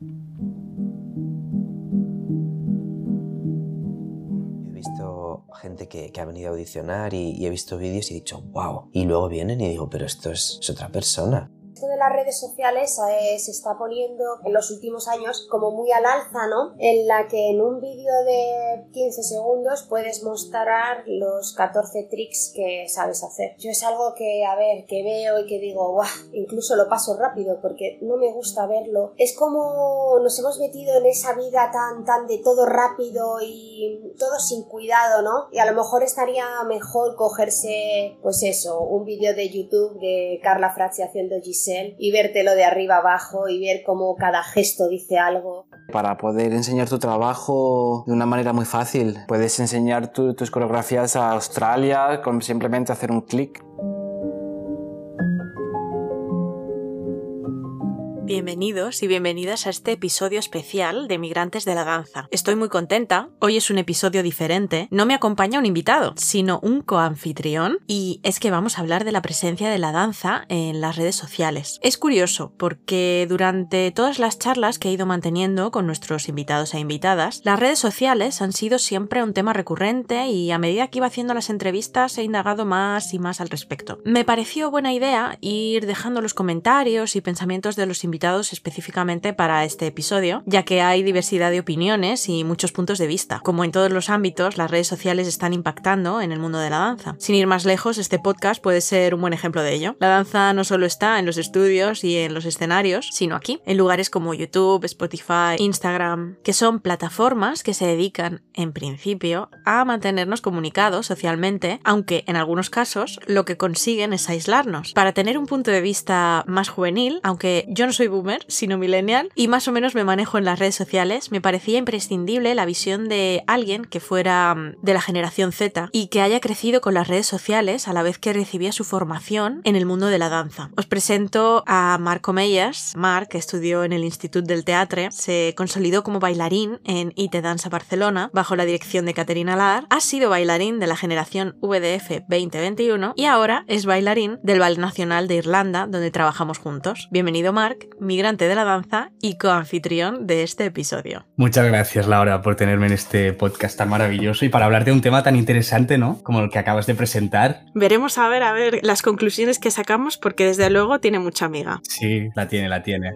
He visto gente que, ha venido a audicionar y, he visto vídeos y he dicho, wow. Y luego vienen y digo, pero esto es, otra persona. Redes sociales eh, se está poniendo en los últimos años como muy al alza, ¿no? En la que en un vídeo de 15 segundos puedes mostrar los 14 tricks que sabes hacer. Yo es algo que, a ver, que veo y que digo, guau, incluso lo paso rápido porque no me gusta verlo. Es como nos hemos metido en esa vida tan, tan de todo rápido y todo sin cuidado, ¿no? Y a lo mejor estaría mejor cogerse, pues eso, un vídeo de YouTube de Carla Fracci haciendo Giselle y vértelo de arriba abajo y ver cómo cada gesto dice algo. Para poder enseñar tu trabajo de una manera muy fácil, puedes enseñar tu- tus coreografías a Australia con simplemente hacer un clic. Bienvenidos y bienvenidas a este episodio especial de Migrantes de la Danza. Estoy muy contenta, hoy es un episodio diferente, no me acompaña un invitado, sino un coanfitrión y es que vamos a hablar de la presencia de la danza en las redes sociales. Es curioso porque durante todas las charlas que he ido manteniendo con nuestros invitados e invitadas, las redes sociales han sido siempre un tema recurrente y a medida que iba haciendo las entrevistas he indagado más y más al respecto. Me pareció buena idea ir dejando los comentarios y pensamientos de los invitados específicamente para este episodio, ya que hay diversidad de opiniones y muchos puntos de vista. Como en todos los ámbitos, las redes sociales están impactando en el mundo de la danza. Sin ir más lejos, este podcast puede ser un buen ejemplo de ello. La danza no solo está en los estudios y en los escenarios, sino aquí, en lugares como YouTube, Spotify, Instagram, que son plataformas que se dedican, en principio, a mantenernos comunicados socialmente, aunque en algunos casos lo que consiguen es aislarnos. Para tener un punto de vista más juvenil, aunque yo no soy boomer, sino millennial, y más o menos me manejo en las redes sociales, me parecía imprescindible la visión de alguien que fuera mm, de la generación Z y que haya crecido con las redes sociales a la vez que recibía su formación en el mundo de la danza. Os presento a Marco Meyers. Marc, estudió en el Institut del Teatre, se consolidó como bailarín en IT Danza Barcelona bajo la dirección de Caterina Lar, ha sido bailarín de la generación VDF 2021 y ahora es bailarín del Ballet Nacional de Irlanda, donde trabajamos juntos. Bienvenido Marc, migrante de la danza y coanfitrión de este episodio. Muchas gracias, Laura, por tenerme en este podcast tan maravilloso y para hablar de un tema tan interesante, ¿no? Como el que acabas de presentar. Veremos a ver, a ver las conclusiones que sacamos porque desde luego tiene mucha amiga. Sí, la tiene, la tiene.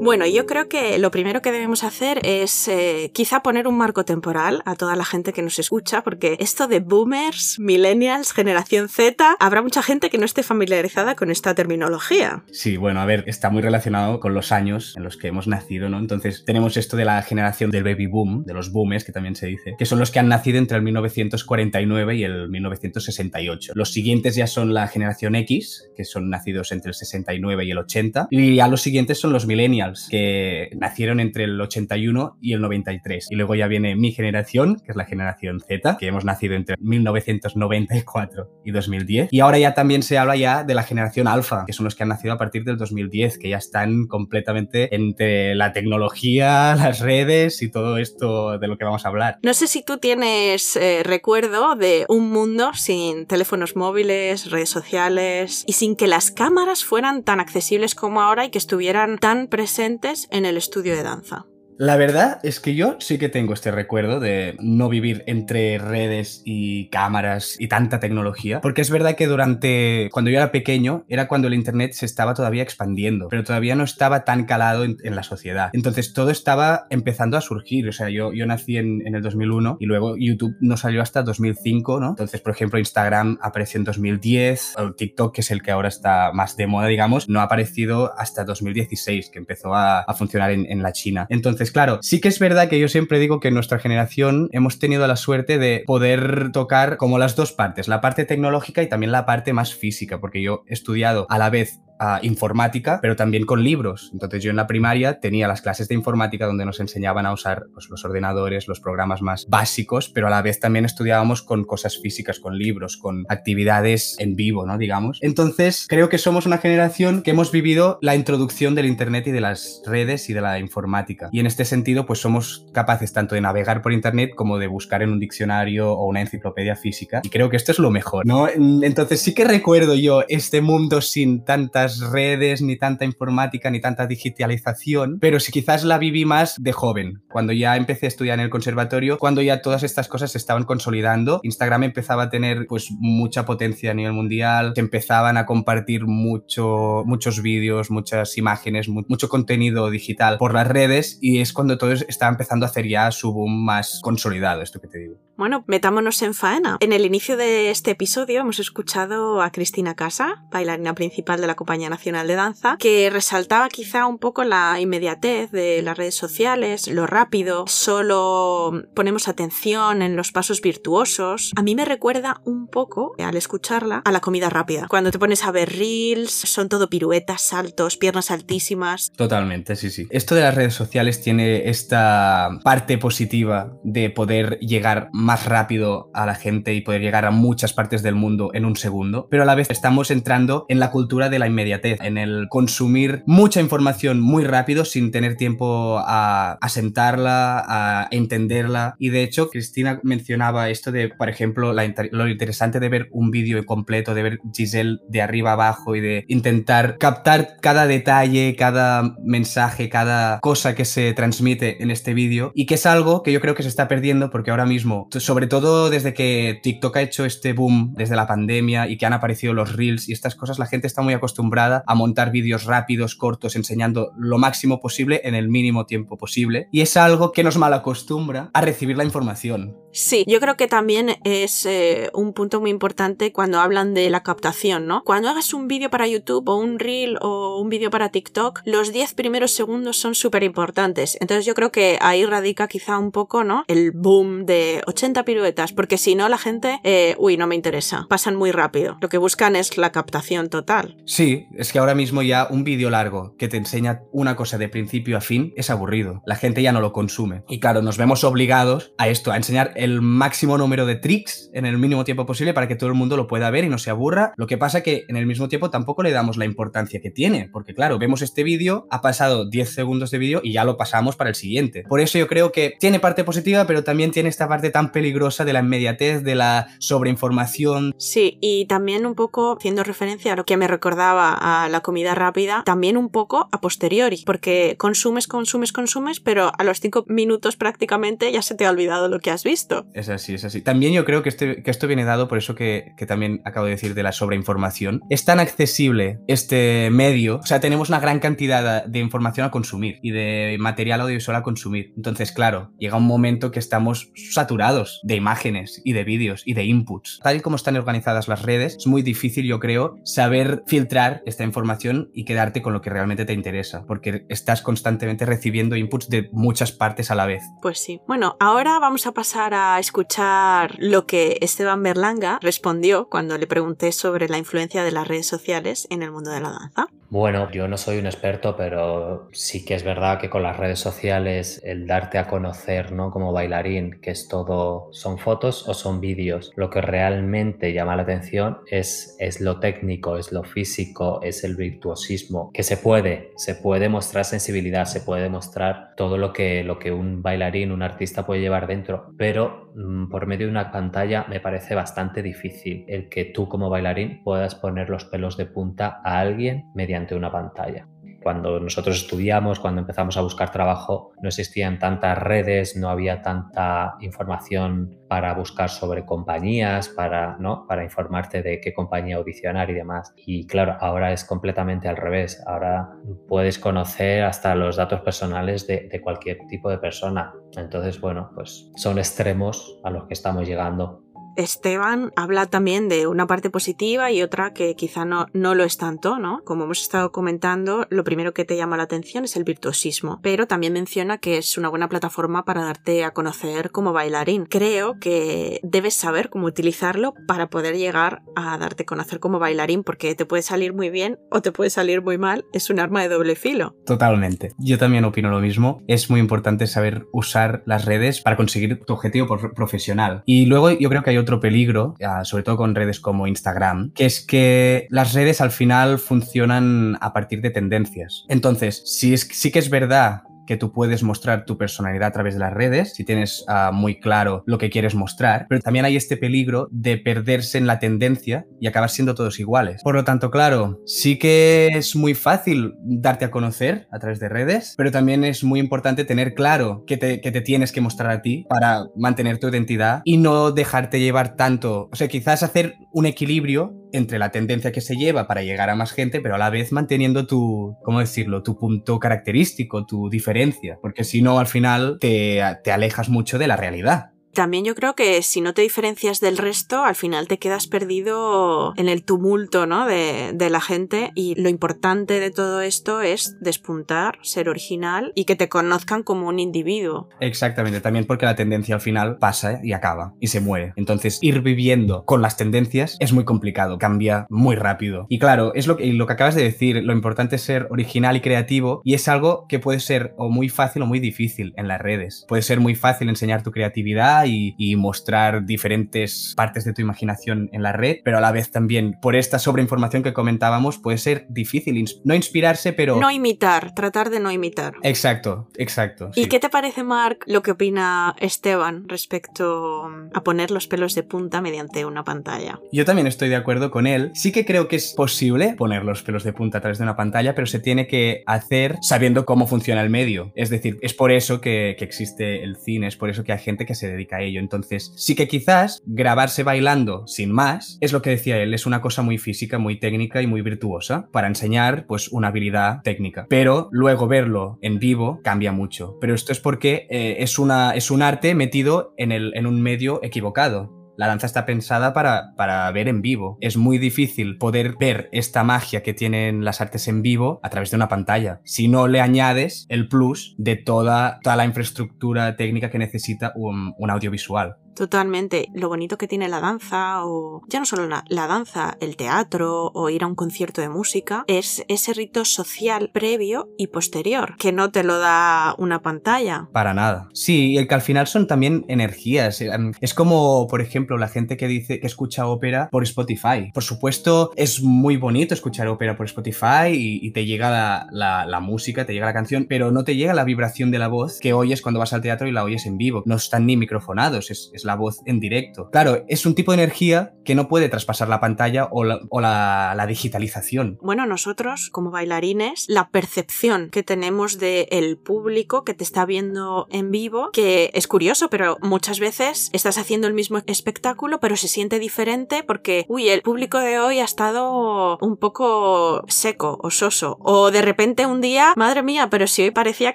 Bueno, yo creo que lo primero que debemos hacer es eh, quizá poner un marco temporal a toda la gente que nos escucha, porque esto de boomers, millennials, generación Z, habrá mucha gente que no esté familiarizada con esta terminología. Sí, bueno, a ver, está muy relacionado con los años en los que hemos nacido, ¿no? Entonces tenemos esto de la generación del baby boom, de los boomers, que también se dice, que son los que han nacido entre el 1949 y el 1968. Los siguientes ya son la generación X, que son nacidos entre el 69 y el 80, y ya los siguientes son los millennials, que nacieron entre el 81 y el 93. Y luego ya viene mi generación, que es la generación Z, que hemos nacido entre 1994 y 2010. Y ahora ya también se habla ya de la generación alfa, que son los que han nacido a partir del 2010, que ya están completamente entre la tecnología, las redes y todo esto de lo que vamos a hablar. No sé si tú tienes eh, recuerdo de un mundo sin teléfonos móviles, redes sociales y sin que las cámaras fueran tan accesibles como ahora y que estuvieran tan presentes en el estudio de danza. La verdad es que yo sí que tengo este recuerdo de no vivir entre redes y cámaras y tanta tecnología, porque es verdad que durante, cuando yo era pequeño, era cuando el Internet se estaba todavía expandiendo, pero todavía no estaba tan calado en, la sociedad. Entonces todo estaba empezando a surgir, o sea, yo, yo nací en, en, el 2001 y luego YouTube no salió hasta 2005, ¿no? Entonces, por ejemplo, Instagram apareció en 2010, o TikTok, que es el que ahora está más de moda, digamos, no ha aparecido hasta 2016, que empezó a, a funcionar en, en la China. Entonces, claro, sí que es verdad que yo siempre digo que en nuestra generación hemos tenido la suerte de poder tocar como las dos partes, la parte tecnológica y también la parte más física, porque yo he estudiado a la vez Informática, pero también con libros. Entonces yo en la primaria tenía las clases de informática donde nos enseñaban a usar pues, los ordenadores, los programas más básicos, pero a la vez también estudiábamos con cosas físicas, con libros, con actividades en vivo, ¿no? Digamos. Entonces creo que somos una generación que hemos vivido la introducción del Internet y de las redes y de la informática. Y en este sentido pues somos capaces tanto de navegar por Internet como de buscar en un diccionario o una enciclopedia física. Y creo que esto es lo mejor, ¿no? Entonces sí que recuerdo yo este mundo sin tantas tantas redes, ni tanta informática, ni tanta digitalización, pero sí quizás la viví más de joven, cuando ya empecé a estudiar en el conservatorio, cuando ya todas estas cosas se estaban consolidando. Instagram empezaba a tener pues mucha potencia a nivel mundial, se empezaban a compartir mucho, muchos vídeos, muchas imágenes, mucho contenido digital por las redes y es cuando todo estaba empezando a hacer ya su boom más consolidado, esto que te digo. Bueno, metámonos en faena. En el inicio de este episodio hemos escuchado a Cristina Casa, bailarina principal de la Compañía Nacional de Danza, que resaltaba quizá un poco la inmediatez de las redes sociales, lo rápido, solo ponemos atención en los pasos virtuosos. A mí me recuerda un poco, al escucharla, a la comida rápida. Cuando te pones a ver reels, son todo piruetas, saltos, piernas altísimas. Totalmente, sí, sí. Esto de las redes sociales tiene esta parte positiva de poder llegar más rápido a la gente y poder llegar a muchas partes del mundo en un segundo, pero a la vez estamos entrando en la cultura de la inmediatez, en el consumir mucha información muy rápido sin tener tiempo a, a sentarla, a entenderla. Y de hecho, Cristina mencionaba esto de, por ejemplo, la, lo interesante de ver un vídeo completo, de ver Giselle de arriba abajo y de intentar captar cada detalle, cada mensaje, cada cosa que se transmite en este vídeo y que es algo que yo creo que se está perdiendo porque ahora mismo sobre todo desde que TikTok ha hecho este boom desde la pandemia y que han aparecido los reels y estas cosas, la gente está muy acostumbrada a montar vídeos rápidos, cortos, enseñando lo máximo posible en el mínimo tiempo posible. Y es algo que nos malacostumbra a recibir la información. Sí, yo creo que también es eh, un punto muy importante cuando hablan de la captación, ¿no? Cuando hagas un vídeo para YouTube o un reel o un vídeo para TikTok, los 10 primeros segundos son súper importantes. Entonces yo creo que ahí radica quizá un poco, ¿no? El boom de 80 piruetas, porque si no la gente, eh, uy, no me interesa, pasan muy rápido. Lo que buscan es la captación total. Sí, es que ahora mismo ya un vídeo largo que te enseña una cosa de principio a fin es aburrido. La gente ya no lo consume. Y claro, nos vemos obligados a esto, a enseñar el máximo número de tricks en el mínimo tiempo posible para que todo el mundo lo pueda ver y no se aburra. Lo que pasa que en el mismo tiempo tampoco le damos la importancia que tiene, porque claro, vemos este vídeo, ha pasado 10 segundos de vídeo y ya lo pasamos para el siguiente. Por eso yo creo que tiene parte positiva, pero también tiene esta parte tan peligrosa de la inmediatez, de la sobreinformación. Sí, y también un poco haciendo referencia a lo que me recordaba a la comida rápida, también un poco a posteriori, porque consumes, consumes, consumes, pero a los 5 minutos prácticamente ya se te ha olvidado lo que has visto. Es así, es así. También yo creo que, este, que esto viene dado por eso que, que, también acabo de decir de la sobreinformación. Es tan accesible este medio, o sea, tenemos una gran cantidad de información a consumir y de material audiovisual a consumir. Entonces, claro, llega un momento que estamos saturados de imágenes y de vídeos y de inputs. Tal y como están organizadas las redes, es muy difícil, yo creo, saber filtrar esta información y quedarte con lo que realmente te interesa, porque estás constantemente recibiendo inputs de muchas partes a la vez. Pues sí. Bueno, ahora vamos a pasar a escuchar lo que Esteban Berlanga respondió cuando le pregunté sobre la influencia de las redes sociales en el mundo de la danza. Bueno, yo no soy un experto, pero sí que es verdad que con las redes sociales el darte a conocer, ¿no? Como bailarín, que es todo, son fotos o son vídeos. Lo que realmente llama la atención es, es lo técnico, es lo físico, es el virtuosismo, que se puede, se puede mostrar sensibilidad, se puede mostrar todo lo que, lo que un bailarín, un artista puede llevar dentro, pero mm, por medio de una pantalla me parece bastante difícil el que tú como bailarín puedas poner los pelos de punta a alguien mediante una pantalla. Cuando nosotros estudiamos, cuando empezamos a buscar trabajo, no existían tantas redes, no había tanta información para buscar sobre compañías, para, ¿no? para informarte de qué compañía audicionar y demás. Y claro, ahora es completamente al revés. Ahora puedes conocer hasta los datos personales de, de cualquier tipo de persona. Entonces, bueno, pues son extremos a los que estamos llegando Esteban habla también de una parte positiva y otra que quizá no, no lo es tanto, ¿no? Como hemos estado comentando, lo primero que te llama la atención es el virtuosismo, pero también menciona que es una buena plataforma para darte a conocer como bailarín. Creo que debes saber cómo utilizarlo para poder llegar a darte a conocer como bailarín, porque te puede salir muy bien o te puede salir muy mal, es un arma de doble filo. Totalmente. Yo también opino lo mismo. Es muy importante saber usar las redes para conseguir tu objetivo profesional. Y luego yo creo que hay otro peligro, sobre todo con redes como Instagram, que es que las redes al final funcionan a partir de tendencias. Entonces, sí, es, sí que es verdad que tú puedes mostrar tu personalidad a través de las redes, si tienes ah, muy claro lo que quieres mostrar, pero también hay este peligro de perderse en la tendencia y acabar siendo todos iguales. Por lo tanto, claro, sí que es muy fácil darte a conocer a través de redes, pero también es muy importante tener claro que te, que te tienes que mostrar a ti para mantener tu identidad y no dejarte llevar tanto, o sea, quizás hacer un equilibrio entre la tendencia que se lleva para llegar a más gente, pero a la vez manteniendo tu, ¿cómo decirlo?, tu punto característico, tu diferencia, porque si no, al final te, te alejas mucho de la realidad. También yo creo que si no te diferencias del resto, al final te quedas perdido en el tumulto ¿no? de, de, la gente y lo importante de todo esto es despuntar, ser original y que te conozcan como un individuo. Exactamente, también porque la tendencia al final pasa y acaba y se muere. Entonces ir viviendo con las tendencias es muy complicado, cambia muy rápido. Y claro, es lo que, lo que acabas de decir, lo importante es ser original y creativo y es algo que puede ser o muy fácil o muy difícil en las redes. Puede ser muy fácil enseñar tu creatividad y, mostrar diferentes partes de tu imaginación en la red, pero a la vez también por esta sobreinformación que comentábamos puede ser difícil no inspirarse, pero... No imitar, tratar de no imitar. Exacto, exacto. ¿Y qué te parece, Mark, lo que opina Esteban respecto a poner los pelos de punta mediante una pantalla? Yo también estoy de acuerdo con él. Sí que creo que es posible poner los pelos de punta a través de una pantalla, pero se tiene que hacer sabiendo cómo funciona el medio. Es decir, es por eso que, que existe el cine, es por eso que hay gente que se dedica ello. Entonces, sí que quizás grabarse bailando sin más es lo que decía él, es una cosa muy física, muy técnica y muy virtuosa para enseñar pues una habilidad técnica. Pero luego verlo en vivo cambia mucho. Pero esto es porque eh, es, una, es un arte metido en, el, en un medio equivocado. La danza está pensada para, para, ver en vivo. Es muy difícil poder ver esta magia que tienen las artes en vivo a través de una pantalla. Si no le añades el plus de toda, toda la infraestructura técnica que necesita un, un audiovisual. Totalmente. Lo bonito que tiene la danza, o ya no solo la, la, danza, el teatro o ir a un concierto de música, es ese rito social previo y posterior, que no te lo da una pantalla. Para nada. Sí, el que al final son también energías. Es como, por ejemplo, la gente que dice que escucha ópera por Spotify. Por supuesto, es muy bonito escuchar ópera por Spotify y, y te llega la, la, la, música, te llega la canción, pero no te llega la vibración de la voz que oyes cuando vas al teatro y la oyes en vivo. No están ni microfonados, es, es la voz en directo. Claro, es un tipo de energía que no puede traspasar la pantalla o la, o la, la digitalización. Bueno, nosotros como bailarines, la percepción que tenemos del el público que te está viendo en vivo, que es curioso, pero muchas veces estás haciendo el mismo espectáculo, pero se siente diferente porque, uy, el público de hoy ha estado un poco seco o soso. O de repente un día, madre mía, pero si hoy parecía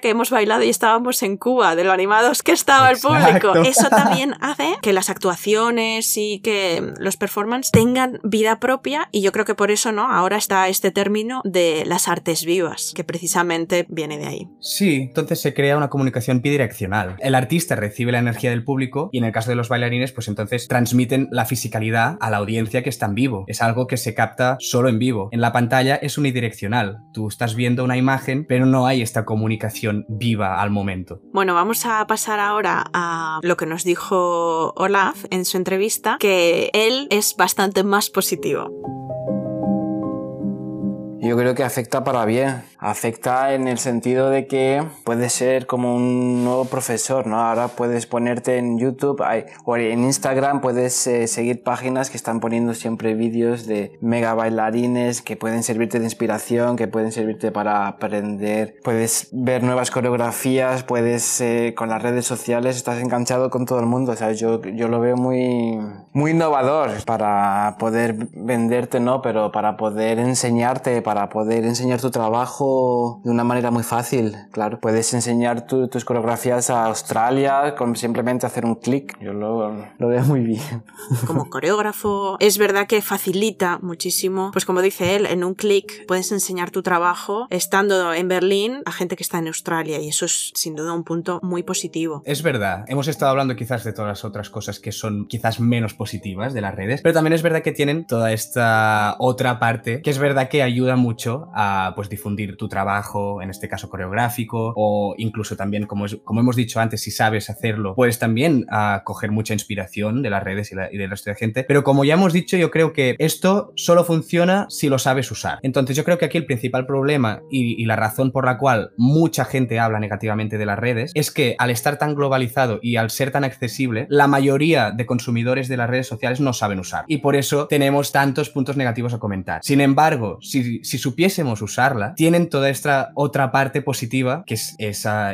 que hemos bailado y estábamos en Cuba, de lo animados que estaba Exacto. el público. Eso también hace que las actuaciones y que los performances tengan vida propia y yo creo que por eso, ¿no? Ahora está este término de las artes vivas, que precisamente viene de ahí. Sí, entonces se crea una comunicación bidireccional. El artista recibe la energía del público y en el caso de los bailarines, pues entonces transmiten la fisicalidad a la audiencia que está en vivo. Es algo que se capta solo en vivo. En la pantalla es unidireccional. Tú estás viendo una imagen, pero no hay esta comunicación viva al momento. Bueno, vamos a pasar ahora a lo que nos dijo Olaf en su entrevista que él es bastante más positivo. Yo creo que afecta para bien. Afecta en el sentido de que puedes ser como un nuevo profesor, ¿no? Ahora puedes ponerte en YouTube hay, o en Instagram, puedes eh, seguir páginas que están poniendo siempre vídeos de mega bailarines que pueden servirte de inspiración, que pueden servirte para aprender. Puedes ver nuevas coreografías, puedes eh, con las redes sociales, estás enganchado con todo el mundo. ¿sabes? Yo, yo lo veo muy, muy innovador para poder venderte, ¿no? Pero para poder enseñarte, para poder enseñar tu trabajo de una manera muy fácil, claro. Puedes enseñar tu, tus coreografías a Australia con simplemente hacer un clic. Yo lo, lo, veo muy bien. Como coreógrafo, es verdad que facilita muchísimo. Pues como dice él, en un clic puedes enseñar tu trabajo estando en Berlín a gente que está en Australia y eso es sin duda un punto muy positivo. Es verdad. Hemos estado hablando quizás de todas las otras cosas que son quizás menos positivas de las redes, pero también es verdad que tienen toda esta otra parte que es verdad que ayuda mucho a pues difundir tu trabajo, en este caso coreográfico, o incluso también, como, como hemos dicho antes, si sabes hacerlo, puedes también uh, coger mucha inspiración de las redes y, del resto de gente. Pero como ya hemos dicho, yo creo que esto solo funciona si lo sabes usar. Entonces yo creo que aquí el principal problema y, y la razón por la cual mucha gente habla negativamente de las redes es que al estar tan globalizado y al ser tan accesible, la mayoría de consumidores de las redes sociales no saben usar. Y por eso tenemos tantos puntos negativos a comentar. Sin embargo, si supiésemos usarla, tienen toda esta otra parte positiva que es,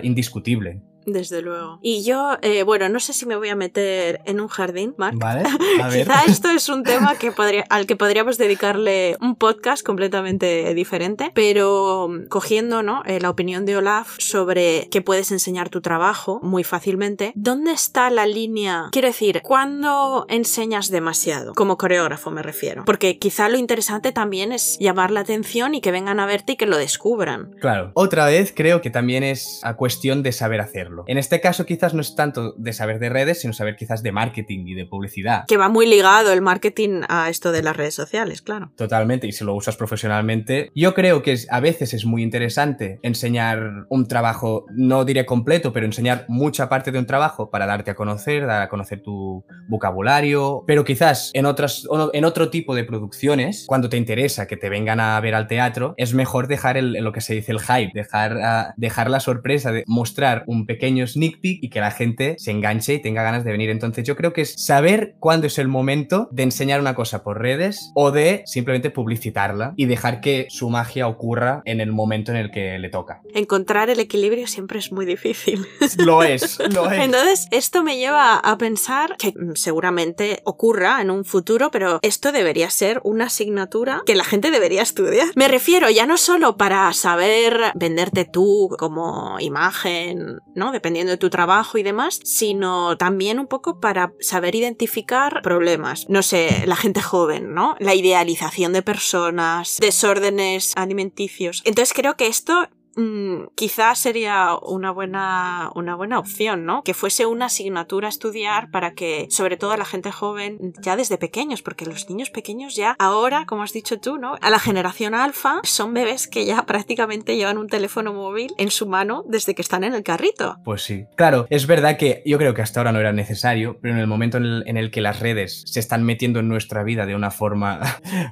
indiscutible. Desde luego. Y yo, eh, bueno, no sé si me voy a meter en un jardín, Mark. Vale, a ver. Quizá esto es un tema que podría, al que podríamos dedicarle un podcast completamente diferente, pero mm, cogiendo ¿no? Eh, la opinión de Olaf sobre que puedes enseñar tu trabajo muy fácilmente, ¿dónde está la línea? Quiero decir, ¿cuándo enseñas demasiado? Como coreógrafo me refiero. Porque quizá lo interesante también es llamar la atención y que vengan a verte y que lo descubran. Claro. Otra vez creo que también es a cuestión de saber hacerlo. En este caso quizás no es tanto de saber de redes, sino saber quizás de marketing y de publicidad. Que va muy ligado el marketing a esto de las redes sociales, claro. Totalmente, y si lo usas profesionalmente, yo creo que es, a veces es muy interesante enseñar un trabajo, no diré completo, pero enseñar mucha parte de un trabajo para darte a conocer, dar a conocer tu vocabulario, pero quizás en, otras, en otro tipo de producciones, cuando te interesa que te vengan a ver al teatro, es mejor dejar el, lo que se dice el hype, dejar, uh, dejar la sorpresa de mostrar un pequeño sneak peek y que la gente se enganche y tenga ganas de venir. Entonces yo creo que es saber cuándo es el momento de enseñar una cosa por redes o de simplemente publicitarla y dejar que su magia ocurra en el momento en el que le toca. Encontrar el equilibrio siempre es muy difícil. Lo es, lo es. Entonces esto me lleva a pensar que seguramente ocurra en un futuro, pero esto debería ser una asignatura que la gente debería estudiar. Me refiero ya no solo para saber venderte tú como imagen, ¿no? Dependiendo de tu trabajo y demás, sino también un poco para saber identificar problemas. No sé, la gente joven, ¿no? La idealización de personas, desórdenes alimenticios. Entonces creo que esto mmm, quizás sería una buena, una buena opción, ¿no? Que fuese una asignatura a estudiar para que, sobre todo la gente joven, ya desde pequeños, porque los niños pequeños ya ahora, como has dicho tú, ¿no? A la generación alfa son bebés que ya prácticamente llevan un teléfono móvil en su mano desde que están en el carrito. Pues sí. Claro, es verdad que yo creo que hasta ahora no era necesario, pero en el momento en el, en el que las redes se están metiendo en nuestra vida de una forma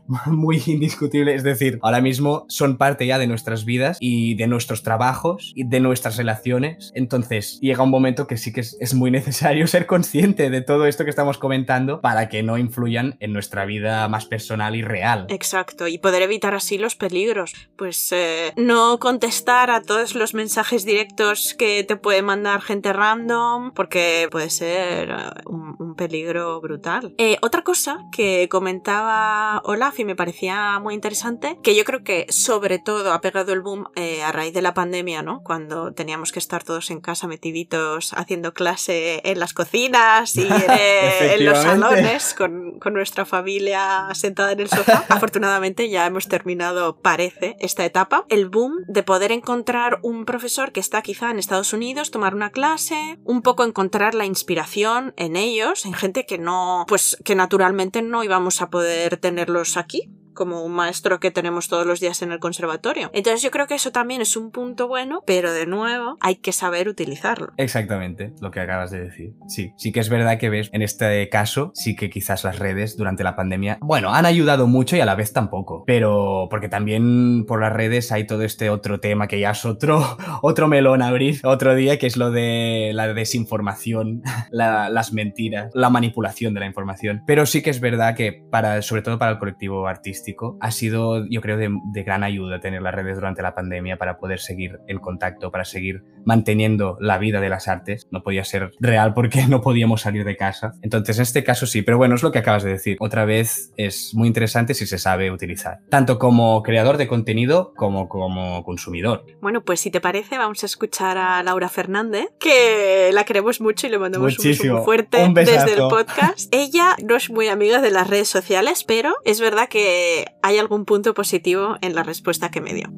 muy indiscutible, es decir, ahora mismo son parte ya de nuestras vidas y de nuestros trabajos y de nuestras relaciones. Entonces llega un momento que sí que es, muy necesario ser consciente de todo esto que estamos comentando para que no influyan en nuestra vida más personal y real. Exacto, y poder evitar así los peligros. Pues eh, no contestar a todos los mensajes directos que te puede mandar gente random, porque puede ser eh, un, un peligro brutal. Eh, otra cosa que comentaba Olaf y me parecía muy interesante, que yo creo que sobre todo ha pegado el boom eh, a raíz de la pandemia, ¿no? Cuando teníamos que estar todos en casa metiditos haciendo clase en las cocinas y en, en los salones con, con, nuestra familia sentada en el sofá. Afortunadamente ya hemos terminado, parece, esta etapa. El boom de poder encontrar un profesor que está quizá en Estados Unidos, tomar una clase, un poco encontrar la inspiración en ellos, en gente que no, pues que naturalmente no íbamos a poder tenerlos aquí como un maestro que tenemos todos los días en el conservatorio. Entonces yo creo que eso también es un punto bueno, pero de nuevo hay que saber utilizarlo. Exactamente, lo que acabas de decir. Sí, sí que es verdad que ves, en este caso, sí que quizás las redes durante la pandemia, bueno, han ayudado mucho y a la vez tampoco, pero porque también por las redes hay todo este otro tema que ya es otro, otro melón abrir otro día, que es lo de la desinformación, la, las mentiras, la manipulación de la información. Pero sí que es verdad que para, sobre todo para el colectivo artístico, ha sido, yo creo, de, de, gran ayuda tener las redes durante la pandemia para poder seguir en contacto, para seguir manteniendo la vida de las artes. No podía ser real porque no podíamos salir de casa. Entonces, en este caso sí, pero bueno, es lo que acabas de decir. Otra vez es muy interesante si se sabe utilizar, tanto como creador de contenido como como consumidor. Bueno, pues si te parece, vamos a escuchar a Laura Fernández, que la queremos mucho y le mandamos Muchísimo. un beso muy fuerte un desde el podcast. Ella no es muy amiga de las redes sociales, pero es verdad que hay algún punto positivo en la respuesta que me dio.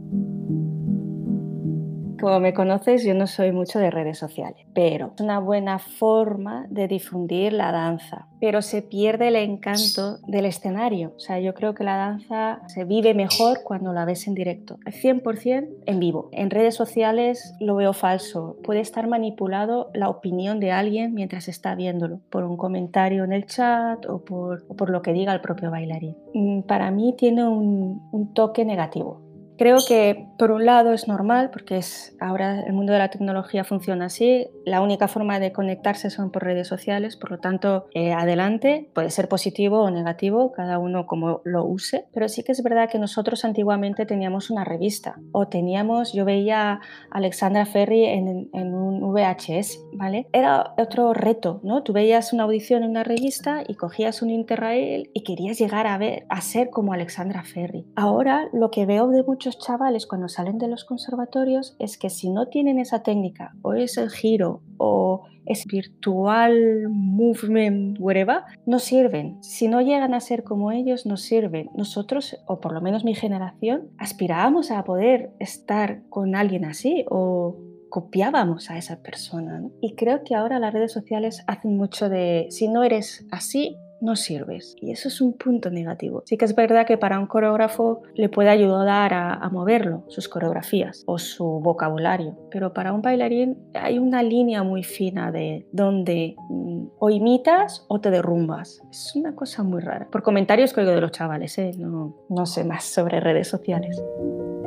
Como me conoces, yo no soy mucho de redes sociales, pero es una buena forma de difundir la danza. Pero se pierde el encanto del escenario. O sea, yo creo que la danza se vive mejor cuando la ves en directo, 100% en vivo. En redes sociales lo veo falso. Puede estar manipulado la opinión de alguien mientras está viéndolo, por un comentario en el chat o por, lo que diga el propio bailarín. Mm, para mí tiene un toque negativo. Creo que por un lado es normal porque es ahora el mundo de la tecnología funciona así, la única forma de conectarse son por redes sociales, por lo tanto eh, adelante, puede ser positivo o negativo, cada uno como lo use, pero sí que es verdad que nosotros antiguamente teníamos una revista o teníamos, yo veía a Alexandra Ferry en, en un VHS, ¿vale? Era otro reto, ¿no? Tú veías una audición en una revista y cogías un Interrail y querías llegar a ver, a ser como Alexandra Ferry. Ahora lo que veo de muchos chavales cuando salen de los conservatorios es que si no tienen esa técnica o ese giro o es virtual movement, whatever, no sirven. Si no llegan a ser como ellos, no sirven. Nosotros, o por lo menos mi generación, aspirábamos a poder estar con alguien así o copiábamos a esa persona. Y creo que ahora las redes sociales hacen mucho de, si no eres así, no sirves. Y eso es un punto negativo. Sí que es verdad que para un coreógrafo le puede ayudar a, moverlo, sus coreografías o su vocabulario, pero para un bailarín hay una línea muy fina de donde mm, o imitas o te derrumbas. Es una cosa muy rara. Por comentarios que de los chavales, ¿eh? no, no sé más sobre redes sociales.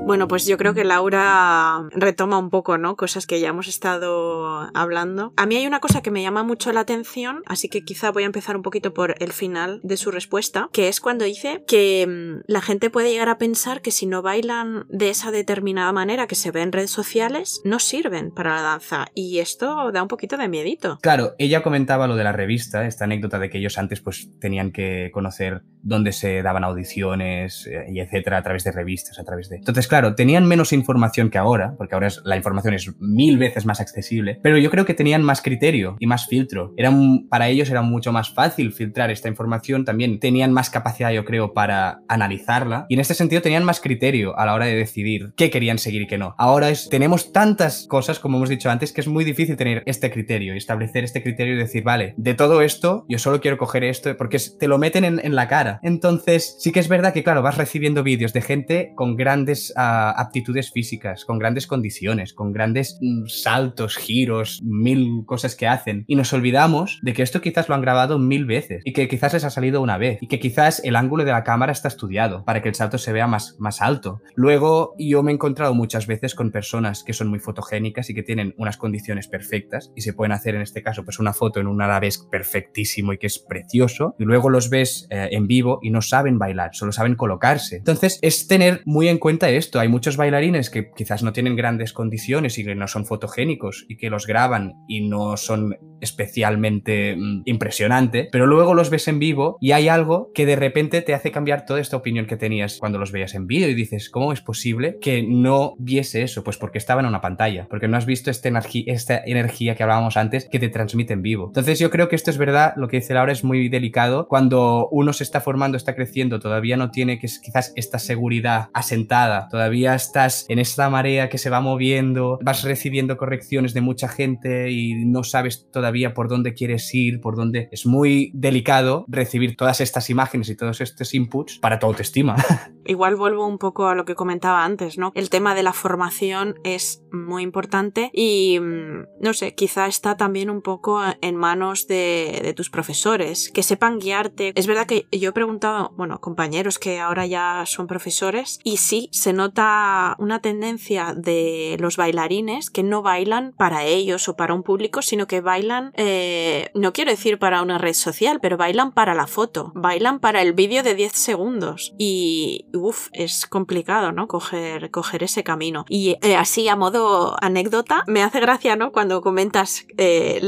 Bueno, pues yo creo que Laura retoma un poco, ¿no? Cosas que ya hemos estado hablando. A mí hay una cosa que me llama mucho la atención, así que quizá voy a empezar un poquito por el final de su respuesta, que es cuando dice que mm, la gente puede llegar a pensar que si no bailan de esa determinada manera que se ve en redes sociales, no sirven para la danza. Y esto da un poquito de miedito. Claro, ella comentaba lo de la revista, esta anécdota de que ellos antes pues tenían que conocer dónde se daban audiciones eh, y etcétera a través de revistas, a través de... Entonces, claro, tenían menos información que ahora, porque ahora la información es mil veces más accesible, pero yo creo que tenían más criterio y más filtro. Era para ellos era mucho más fácil filtrar esta información, también tenían más capacidad, yo creo, para analizarla y en este sentido tenían más criterio a la hora de decidir qué querían seguir y qué no. Ahora es, tenemos tantas cosas, como hemos dicho antes, que es muy difícil tener este criterio y establecer este criterio y decir, vale, de todo esto, yo solo quiero coger esto, porque te lo meten en, en la cara. Entonces, sí que es verdad que, claro, vas recibiendo vídeos de gente con grandes aptitudes físicas, con grandes condiciones, con grandes mm, saltos, giros, mil cosas que hacen. Y nos olvidamos de que esto quizás lo han grabado mil veces y que quizás les ha salido una vez y que quizás el ángulo de la cámara está estudiado para que el salto se vea más, más alto. Luego, yo me he encontrado muchas veces con personas que son muy fotogénicas y que tienen unas condiciones perfectas y se pueden hacer en este caso pues una foto en un arabesque perfectísimo y que es precioso y luego los ves eh, en vivo y no saben bailar, solo saben colocarse. Entonces es tener muy en cuenta esto. Hay muchos bailarines que quizás no tienen grandes condiciones y que no son fotogénicos y que los graban y no son especialmente mm, impresionantes, pero luego los ves en vivo y hay algo que de repente te hace cambiar toda esta opinión que tenías cuando los veías en vídeo y dices, ¿cómo es posible que no viese eso? Pues porque estaba en una pantalla, porque no has visto esta, esta energía que hablábamos antes que te transmite en vivo. Entonces yo creo que esto es verdad, lo que dice Laura es muy delicado cuando uno se está formando, está creciendo, todavía no tiene que quizás esta seguridad asentada, todavía estás en esta marea que se va moviendo, vas recibiendo correcciones de mucha gente y no sabes todavía por dónde quieres ir, por dónde es muy delicado recibir todas estas imágenes y todos estos inputs para tu autoestima. Igual vuelvo un poco a lo que comentaba antes, ¿no? El tema de la formación es muy importante y mm, no sé, quizá está también un poco en manos de, de tus profesores, que sepan guiarte. Es verdad que yo he preguntado, bueno, compañeros que ahora ya son profesores y sí, se nota una tendencia de los bailarines que no bailan para ellos o para un público, sino que bailan, eh, no quiero decir para una red social, pero bailan para la foto, bailan para el vídeo de 10 segundos y uff, es complicado, ¿no? Coger, ese camino. Y eh, así a modo anécdota, me hace gracia, ¿no? Cuando comentas, eh,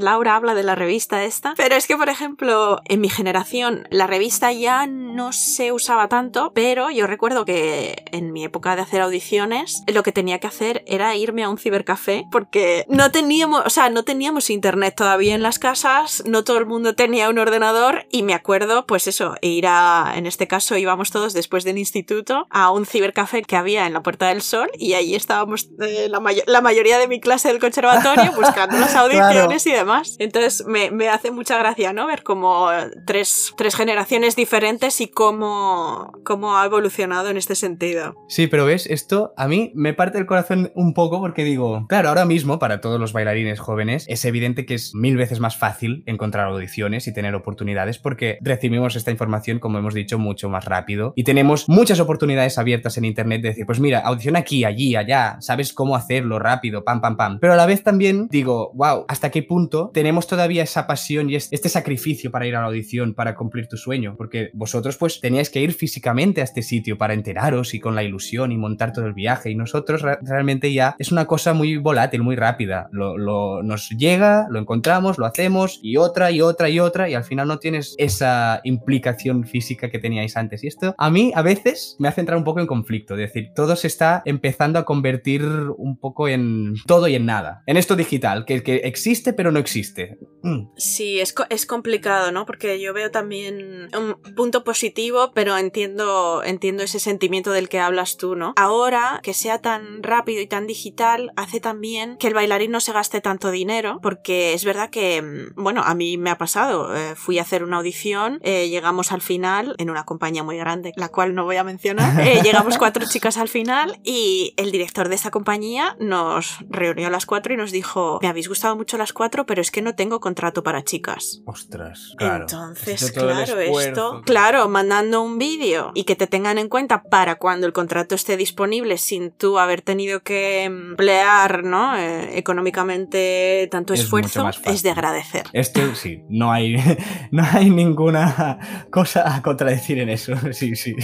Laura habla de la revista esta, pero es que, por ejemplo, en mi generación, la revista ya no se usaba tanto, pero yo recuerdo que en mi época de hacer audiciones, lo que tenía que hacer era irme a un cibercafé porque no teníamos, o sea, no teníamos internet internet todavía en las casas, no todo el mundo tenía un ordenador y me acuerdo, pues eso, ir a, en este caso íbamos todos después del instituto a un cibercafé que había en la Puerta del Sol y ahí estábamos eh, la, la, mayoría de mi clase del conservatorio buscando las audiciones y demás. Entonces me, me, hace mucha gracia, ¿no? Ver como tres, tres generaciones diferentes y cómo, cómo ha evolucionado en este sentido. Sí, pero ves, esto a mí me parte el corazón un poco porque digo, claro, ahora mismo para todos los bailarines jóvenes es evidente que es mil veces más fácil encontrar audiciones y tener oportunidades porque recibimos esta información, como hemos dicho, mucho más rápido y tenemos muchas oportunidades abiertas en internet de decir, pues mira, audición aquí, allí, allá, sabes cómo hacerlo rápido, pam, pam, pam. Pero a la vez también digo, wow, ¿hasta qué punto tenemos todavía esa pasión y este sacrificio para ir a la audición, para cumplir tu sueño? Porque vosotros pues teníais que ir físicamente a este sitio para enteraros y con la ilusión y montar todo el viaje y nosotros realmente ya es una cosa muy volátil, muy rápida. Lo, nos llega, lo encontramos, lo hacemos y otra y otra y otra y al final no tienes esa implicación física que teníais antes. Y esto a mí a veces me hace entrar un poco en conflicto, es decir, todo se está empezando a convertir un poco en todo y en nada. En esto digital, que, que existe pero no existe. Mm. Sí, es, es complicado, ¿no? Porque yo veo también un punto positivo, pero entiendo, entiendo ese sentimiento del que hablas tú, ¿no? Ahora que sea tan rápido y tan digital hace también que el bailarín no se gaste tanto dinero, porque es verdad que, mm, bueno, a mí me ha pasado, eh, fui a hacer una audición, eh, llegamos al final en una compañía muy grande, la cual no voy a mencionar, eh, llegamos cuatro chicas al final y el director de esa compañía nos reunió a las cuatro y nos dijo, me habéis gustado mucho las cuatro, pero es que no tengo contrato para chicas. Ostras, claro. Entonces, claro, esto, claro, mandando un vídeo y que te tengan en cuenta para cuando el contrato esté disponible sin tú haber tenido que emplear, ¿no? económicamente tanto esfuerzo, es de agradecer. Esto sí, no hay, no hay ninguna cosa a contradecir en eso. Sí, sí.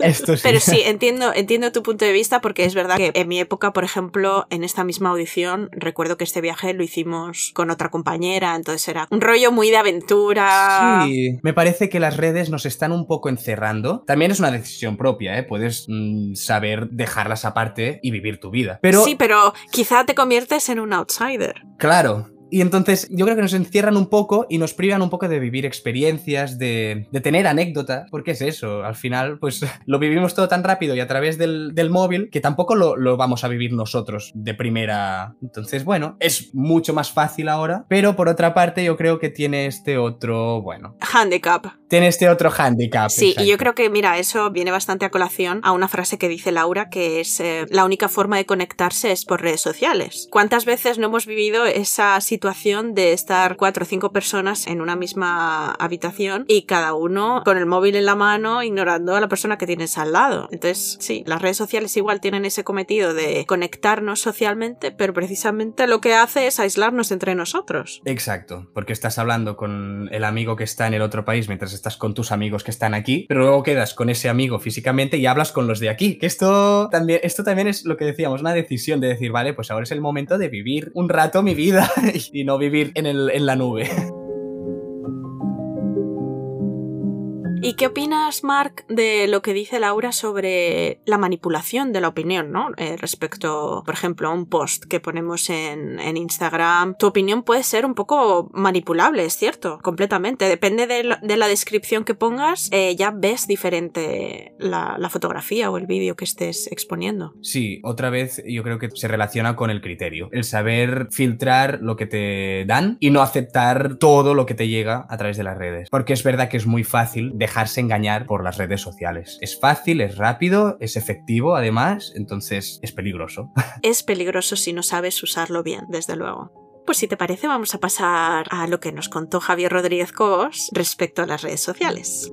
Esto sí. Pero sí, entiendo, entiendo tu punto de vista porque es verdad que en mi época, por ejemplo, en esta misma audición, recuerdo que este viaje lo hicimos con otra compañera, entonces era un rollo muy de aventura. Sí, me parece que las redes nos están un poco encerrando. También es una decisión propia, ¿eh? Puedes mm, saber dejarlas aparte y vivir tu vida. Pero... Sí, pero quizá te conviertes en un outsider. Claro, y entonces yo creo que nos encierran un poco y nos privan un poco de vivir experiencias, de, tener anécdotas, porque es eso, al final pues lo vivimos todo tan rápido y a través del, móvil que tampoco lo, lo, vamos a vivir nosotros de primera. Entonces bueno, es mucho más fácil ahora, pero por otra parte yo creo que tiene este otro, bueno... Handicap. Tiene este otro handicap. Sí, y yo creo que mira, eso viene bastante a colación a una frase que dice Laura, que es eh, la única forma de conectarse es por redes sociales. ¿Cuántas veces no hemos vivido esa situación? Situación de estar cuatro o cinco personas en una misma habitación y cada uno con el móvil en la mano ignorando a la persona que tienes al lado. Entonces, sí, las redes sociales igual tienen ese cometido de conectarnos socialmente, pero precisamente lo que hace es aislarnos entre nosotros. Exacto, porque estás hablando con el amigo que está en el otro país mientras estás con tus amigos que están aquí, pero luego quedas con ese amigo físicamente y hablas con los de aquí. Que esto también, esto también es lo que decíamos, una decisión de decir, vale, pues ahora es el momento de vivir un rato mi vida y no vivir en, el, en la nube. ¿Y qué opinas, Mark, de lo que dice Laura sobre la manipulación de la opinión, ¿no? Eh, respecto, por ejemplo, a un post que ponemos en, Instagram. Tu opinión puede ser un poco manipulable, es cierto, completamente. Depende de la, descripción que pongas, eh, ya ves diferente la, la fotografía o el vídeo que estés exponiendo. Sí, otra vez yo creo que se relaciona con el criterio. El saber filtrar lo que te dan y no aceptar todo lo que te llega a través de las redes. Porque es verdad que es muy fácil dejarse engañar por las redes sociales. Es fácil, es rápido, es efectivo además, entonces es peligroso. Es peligroso si no sabes usarlo bien, desde luego. Pues si te parece vamos a pasar a lo que nos contó Javier Rodríguez Cos respecto a las redes sociales.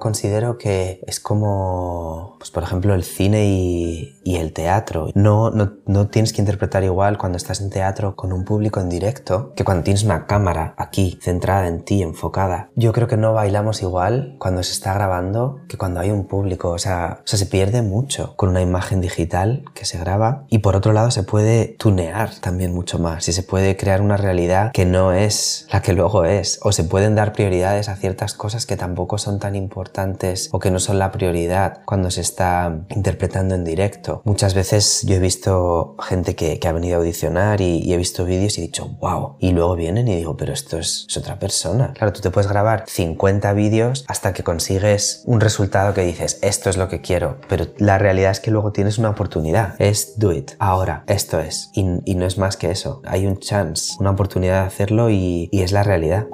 Considero que es como, pues por ejemplo, el cine y, el teatro. No, no, no, tienes que interpretar igual cuando estás en teatro con un público en directo que cuando tienes una cámara aquí, centrada en ti, enfocada. Yo creo que no bailamos igual cuando se está grabando que cuando hay un público. O sea, o sea, se pierde mucho con una imagen digital que se graba. Y por otro lado, se puede tunear también mucho más. Y se puede crear una realidad que no es la que luego es. O se pueden dar prioridades a ciertas cosas que tampoco son tan importantes importantes o que no son la prioridad cuando se está interpretando en directo. Muchas veces yo he visto gente que, ha venido a audicionar y, he visto vídeos y he dicho, wow, y luego vienen y digo, pero esto es, otra persona. Claro, tú te puedes grabar 50 vídeos hasta que consigues un resultado que dices, esto es lo que quiero, pero la realidad es que luego tienes una oportunidad, es do it, ahora, esto es, y, no es más que eso, hay un chance, una oportunidad de hacerlo y es la realidad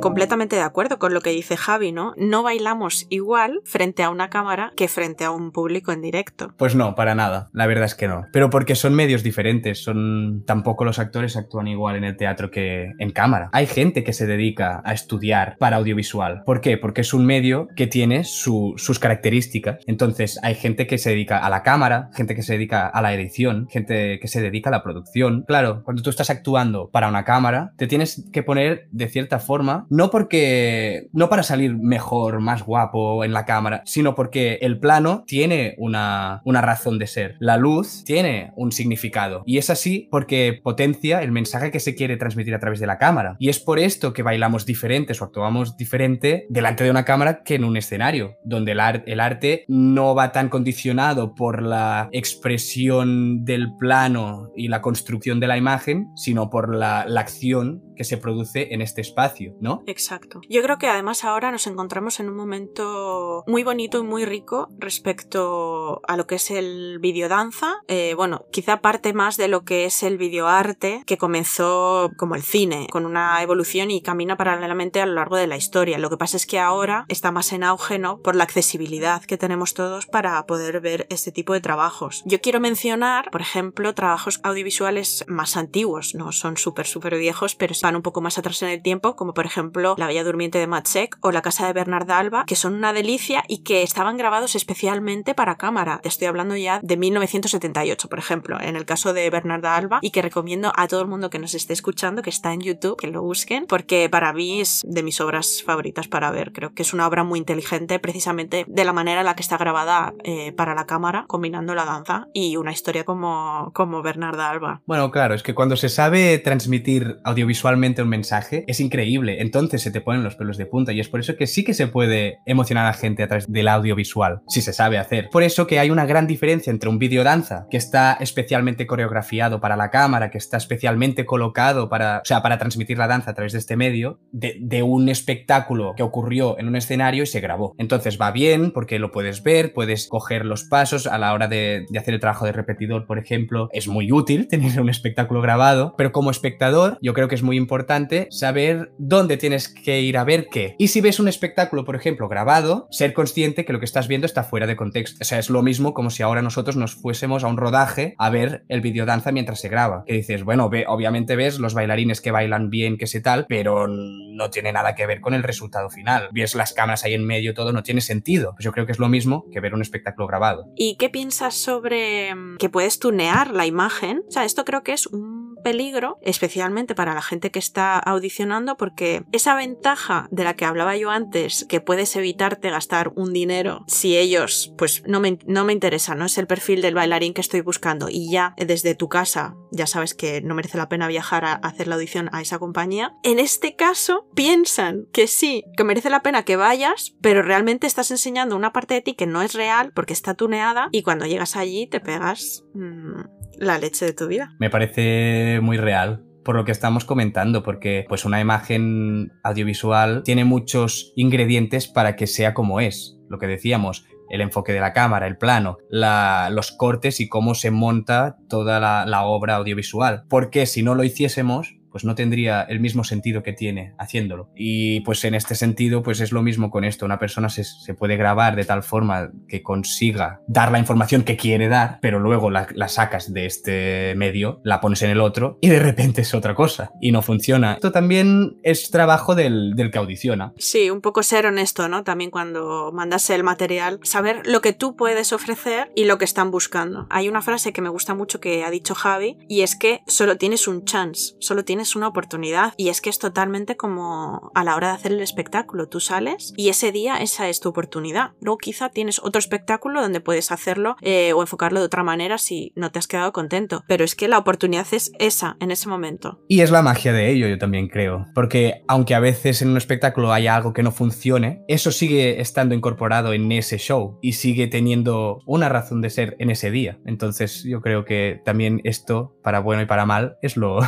completamente de acuerdo con lo que dice Javi, ¿no? No bailamos igual frente a una cámara que frente a un público en directo. Pues no, para nada. La verdad es que no. Pero porque son medios diferentes. Son tampoco los actores actúan igual en el teatro que en cámara. Hay gente que se dedica a estudiar para audiovisual. ¿Por qué? Porque es un medio que tiene sus características. Entonces hay gente que se dedica a la cámara, gente que se dedica a la edición, gente que se dedica a la producción. Claro, cuando tú estás actuando para una cámara, te tienes que poner de cierta forma no porque, no para salir mejor, más guapo en la cámara, sino porque el plano tiene una, una razón de ser. La luz tiene un significado. Y es así porque potencia el mensaje que se quiere transmitir a través de la cámara. Y es por esto que bailamos diferentes o actuamos diferente delante de una cámara que en un escenario, donde el, el arte no va tan condicionado por la expresión del plano y la construcción de la imagen, sino por la, la acción que se produce en este espacio, ¿no? Exacto. Yo creo que además ahora nos encontramos en un momento muy bonito y muy rico respecto a lo que es el videodanza. Eh, bueno, quizá parte más de lo que es el videoarte, que comenzó como el cine, con una evolución y camina paralelamente a lo largo de la historia. Lo que pasa es que ahora está más en auge, ¿no? Por la accesibilidad que tenemos todos para poder ver este tipo de trabajos. Yo quiero mencionar, por ejemplo, trabajos audiovisuales más antiguos, no son súper, súper viejos, pero un poco más atrás en el tiempo, como por ejemplo La Bella Durmiente de Matsek o La Casa de Bernarda Alba, que son una delicia y que estaban grabados especialmente para cámara. Te estoy hablando ya de 1978, por ejemplo, en el caso de Bernarda Alba, y que recomiendo a todo el mundo que nos esté escuchando, que está en YouTube, que lo busquen, porque para mí es de mis obras favoritas para ver. Creo que es una obra muy inteligente, precisamente de la manera en la que está grabada eh, para la cámara, combinando la danza y una historia como, como Bernarda Alba. Bueno, claro, es que cuando se sabe transmitir audiovisualmente un mensaje, es increíble. Entonces se te ponen los pelos de punta y es por eso que sí que se puede emocionar a la gente a través del audiovisual, si se sabe hacer. Por eso que hay una gran diferencia entre un vídeo danza, que está especialmente coreografiado para la cámara, que está especialmente colocado para, o sea, para transmitir la danza a través de este medio, de, un espectáculo que ocurrió en un escenario y se grabó. Entonces va bien porque lo puedes ver, puedes coger los pasos a la hora de, hacer el trabajo de repetidor, por ejemplo. Es muy útil tener un espectáculo grabado, pero como espectador yo creo que es muy importante importante saber dónde tienes que ir a ver qué. Y si ves un espectáculo, por ejemplo, grabado, ser consciente que lo que estás viendo está fuera de contexto. O sea, es lo mismo como si ahora nosotros nos fuésemos a un rodaje a ver el videodanza mientras se graba. Que dices, bueno, obviamente ves los bailarines que bailan bien, que sé tal, pero no tiene nada que ver con el resultado final. Ves las cámaras ahí en medio, todo no tiene sentido. Pues yo creo que es lo mismo que ver un espectáculo grabado. ¿Y qué piensas sobre mm, que puedes tunear la imagen? O sea, esto creo que es un peligro, especialmente para la gente que está audicionando porque esa ventaja de la que hablaba yo antes, que puedes evitarte gastar un dinero si ellos, pues no me, no me interesa, no es el perfil del bailarín que estoy buscando y ya desde tu casa ya sabes que no merece la pena viajar a hacer la audición a esa compañía. En este caso piensan que sí, que merece la pena que vayas, pero realmente estás enseñando una parte de ti que no es real porque está tuneada y cuando llegas allí te pegas mm, la leche de tu vida. Me parece muy real por lo que estamos comentando, porque pues una imagen audiovisual tiene muchos ingredientes para que sea como es. Lo que decíamos, el enfoque de la cámara, el plano, los cortes y cómo se monta toda la, la obra audiovisual. Porque si no lo hiciésemos, pues no tendría el mismo sentido que tiene haciéndolo. Y pues en este sentido, pues es lo mismo con esto. Una persona se, puede grabar de tal forma que consiga dar la información que quiere dar, pero luego la, sacas de este medio, la pones en el otro y de repente es otra cosa y no funciona. Esto también es trabajo del, del que audiciona. Sí, un poco ser honesto, ¿no? También cuando mandas el material, saber lo que tú puedes ofrecer y lo que están buscando. Hay una frase que me gusta mucho que ha dicho Javi y es que solo tienes un chance, solo tienes tienes una oportunidad y es que es totalmente como a la hora de hacer el espectáculo. Tú sales y ese día esa es tu oportunidad. Luego quizá tienes otro espectáculo donde puedes hacerlo eh, o enfocarlo de otra manera si no te has quedado contento. Pero es que la oportunidad es esa en ese momento. Y es la magia de ello, yo también creo. Porque aunque a veces en un espectáculo haya algo que no funcione, eso sigue estando incorporado en ese show y sigue teniendo una razón de ser en ese día. Entonces yo creo que también esto, para bueno y para mal, es lo,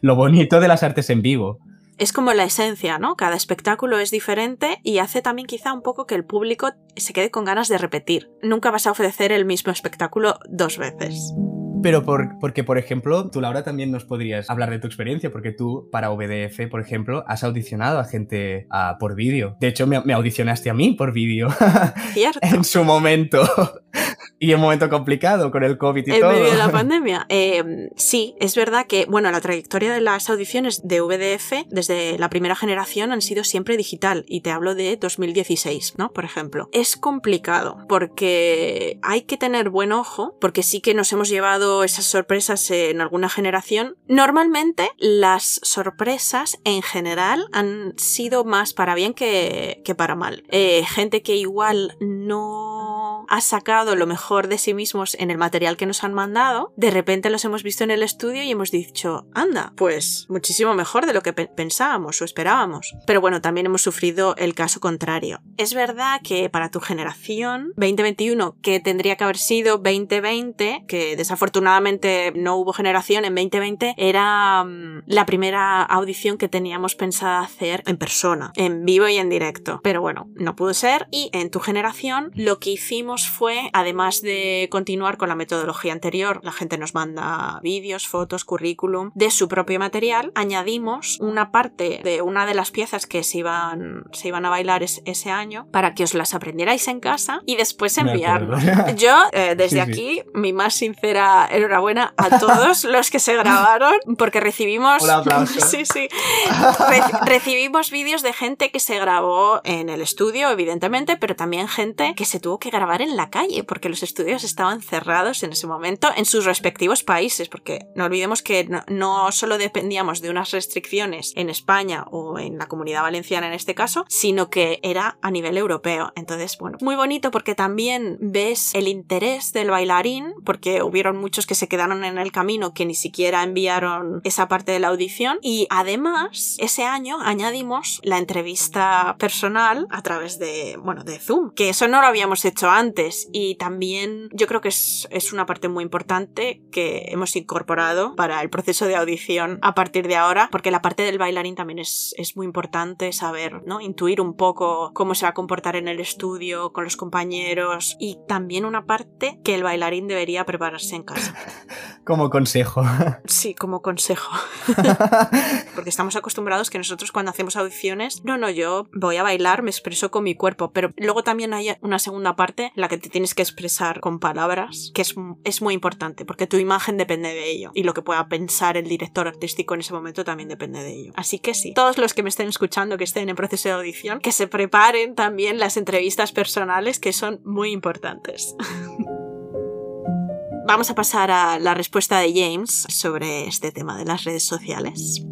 lo bonito de las artes en vivo es como la esencia, ¿no? Cada espectáculo es diferente y hace también quizá un poco que el público se quede con ganas de repetir. Nunca vas a ofrecer el mismo espectáculo dos veces. Pero por, porque, por ejemplo, tú, Laura, también nos podrías hablar de tu experiencia, porque tú, para OBDF, por ejemplo, has audicionado a gente por vídeo. De hecho, me, me, audicionaste a mí por vídeo. Cierto. en su momento. y un momento complicado con el COVID y en todo. En medio de la pandemia. Eh, sí, es verdad que, bueno, la trayectoria de las audiciones de VDF desde la primera generación han sido siempre digital. Y te hablo de 2016, ¿no? Por ejemplo. Es complicado porque hay que tener buen ojo, porque sí que nos hemos llevado esas sorpresas en alguna generación. Normalmente las sorpresas en general han sido más para bien que, que para mal. Eh, gente que igual no ha sacado lo mejor de sí mismos en el material que nos han mandado, de repente los hemos visto en el estudio y hemos dicho, anda, pues muchísimo mejor de lo que pensábamos o esperábamos. Pero bueno, también hemos sufrido el caso contrario. Es verdad que para tu generación 2021, que tendría que haber sido 2020, que desafortunadamente afortunadamente no hubo generación en 2020, era mm, la primera audición que teníamos pensada hacer en persona, en vivo y en directo. Pero bueno, no pudo ser y en tu generación lo que hicimos fue, además de continuar con la metodología anterior, la gente nos manda vídeos, fotos, currículum de su propio material, añadimos una parte de una de las piezas que se iban, se iban a bailar ese año para que os las aprendierais en casa y después enviarnos. Yo, eh, desde sí, aquí, sí. mi más sincera enhorabuena a todos los que se grabaron, porque recibimos. Un. Sí, sí. Re recibimos vídeos de gente que se grabó en el estudio, evidentemente, pero también gente que se tuvo que grabar en la calle, porque los estudios estaban cerrados en ese momento en sus respectivos países, porque no olvidemos que no, no solo dependíamos de unas restricciones en España o en la comunidad valenciana en este caso, sino que era a nivel europeo. Entonces, bueno, muy bonito porque también ves el interés del bailarín, porque hubieron muchos que se quedaron en el camino que ni siquiera enviaron esa parte de la audición y además ese año añadimos la entrevista personal a través de, bueno, de Zoom, que eso no lo habíamos hecho antes y también yo creo que es, es una parte muy importante que hemos incorporado para el proceso de audición a partir de ahora, porque la parte del bailarín también es, es muy importante saber, ¿no? Intuir un poco cómo se va a comportar en el estudio, con los compañeros y también una parte que el bailarín debería prepararse en casa. Como consejo. Sí, como consejo. Porque estamos acostumbrados que nosotros cuando hacemos audiciones, no, no, yo voy a bailar, me expreso con mi cuerpo, pero luego también hay una segunda parte en la que te tienes que expresar con palabras, que es, es muy importante, porque tu imagen depende de ello y lo que pueda pensar el director artístico en ese momento también depende de ello. Así que sí, todos los que me estén escuchando, que estén en proceso de audición, que se preparen también las entrevistas personales que son muy importantes. Vamos a pasar a la respuesta de James sobre este tema de las redes sociales.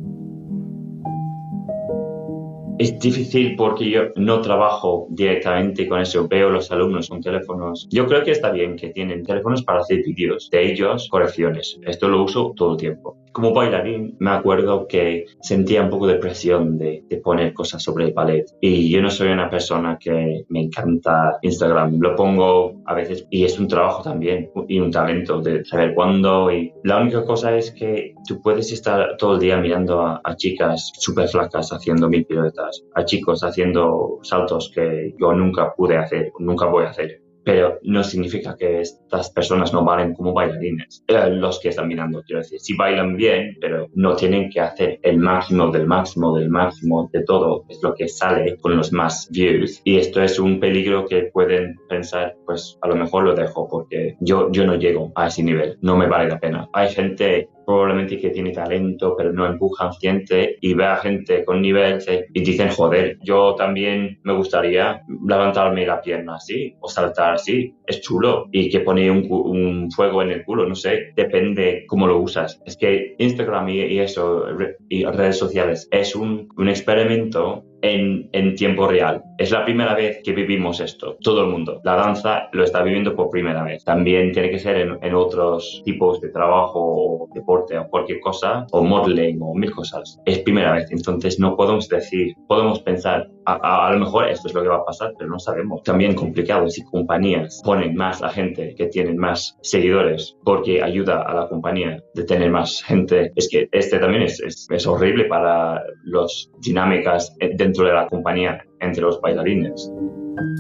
Es difícil porque yo no trabajo directamente con eso. Veo los alumnos con teléfonos. Yo creo que está bien que tienen teléfonos para hacer vídeos de ellos, correcciones. Esto lo uso todo el tiempo. Como bailarín, me acuerdo que sentía un poco de presión de, de, poner cosas sobre el ballet. Y yo no soy una persona que me encanta Instagram. Lo pongo a veces y es un trabajo también y un talento de saber cuándo. Y la única cosa es que tú puedes estar todo el día mirando a, a chicas súper flacas haciendo mil piruetas, a chicos haciendo saltos que yo nunca pude hacer, nunca voy a hacer pero no significa que estas personas no valen como bailarines. Eh, los que están mirando, quiero decir, sí bailan bien, pero no tienen que hacer el máximo del máximo del máximo de todo, es lo que sale con los más views. Y esto es un peligro que pueden pensar, pues a lo mejor lo dejo porque yo, yo no llego a ese nivel, no me vale la pena. Hay gente probablemente que tiene talento, pero no empujan gente y ve a gente con nivel y dicen, joder, yo también me gustaría levantarme la pierna así o saltar así. Es chulo. Y que pone un, un fuego en el culo, no sé, depende cómo lo usas. Es que Instagram y, eso, y redes sociales, es un, un experimento en, tiempo real. Es la primera vez que vivimos esto, todo el mundo. La danza lo está viviendo por primera vez. También tiene que ser en, otros tipos de trabajo deporte o cualquier cosa, o modeling o mil cosas. Es primera vez, entonces no podemos decir, podemos pensar, a, lo mejor esto es lo que va a pasar, pero no sabemos. También complicado si compañías ponen más a gente que tienen más seguidores porque ayuda a la compañía de tener más gente. Es que este también es, es, horrible para las dinámicas de dentro de la compañía entre los bailarines.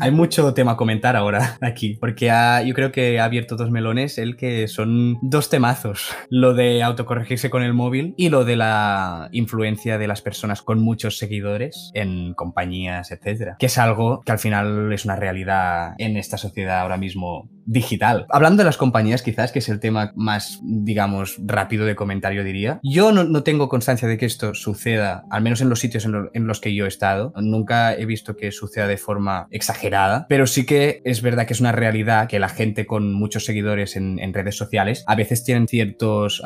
Hay mucho tema a comentar ahora aquí, porque ha, yo creo que ha abierto dos melones, el que son dos temazos. Lo de autocorregirse con el móvil y lo de la influencia de las personas con muchos seguidores en compañías, etcétera. Que es algo que al final es una realidad en esta sociedad ahora mismo digital. Hablando de las compañías, quizás, que es el tema más, digamos, rápido de comentario, diría. Yo no, no tengo constancia de que esto suceda, al menos en los sitios en, lo, en los que yo he estado. Nunca he visto que suceda de forma exagerada, pero sí que es verdad que es una realidad que la gente con muchos seguidores en, redes sociales a veces tienen ciertos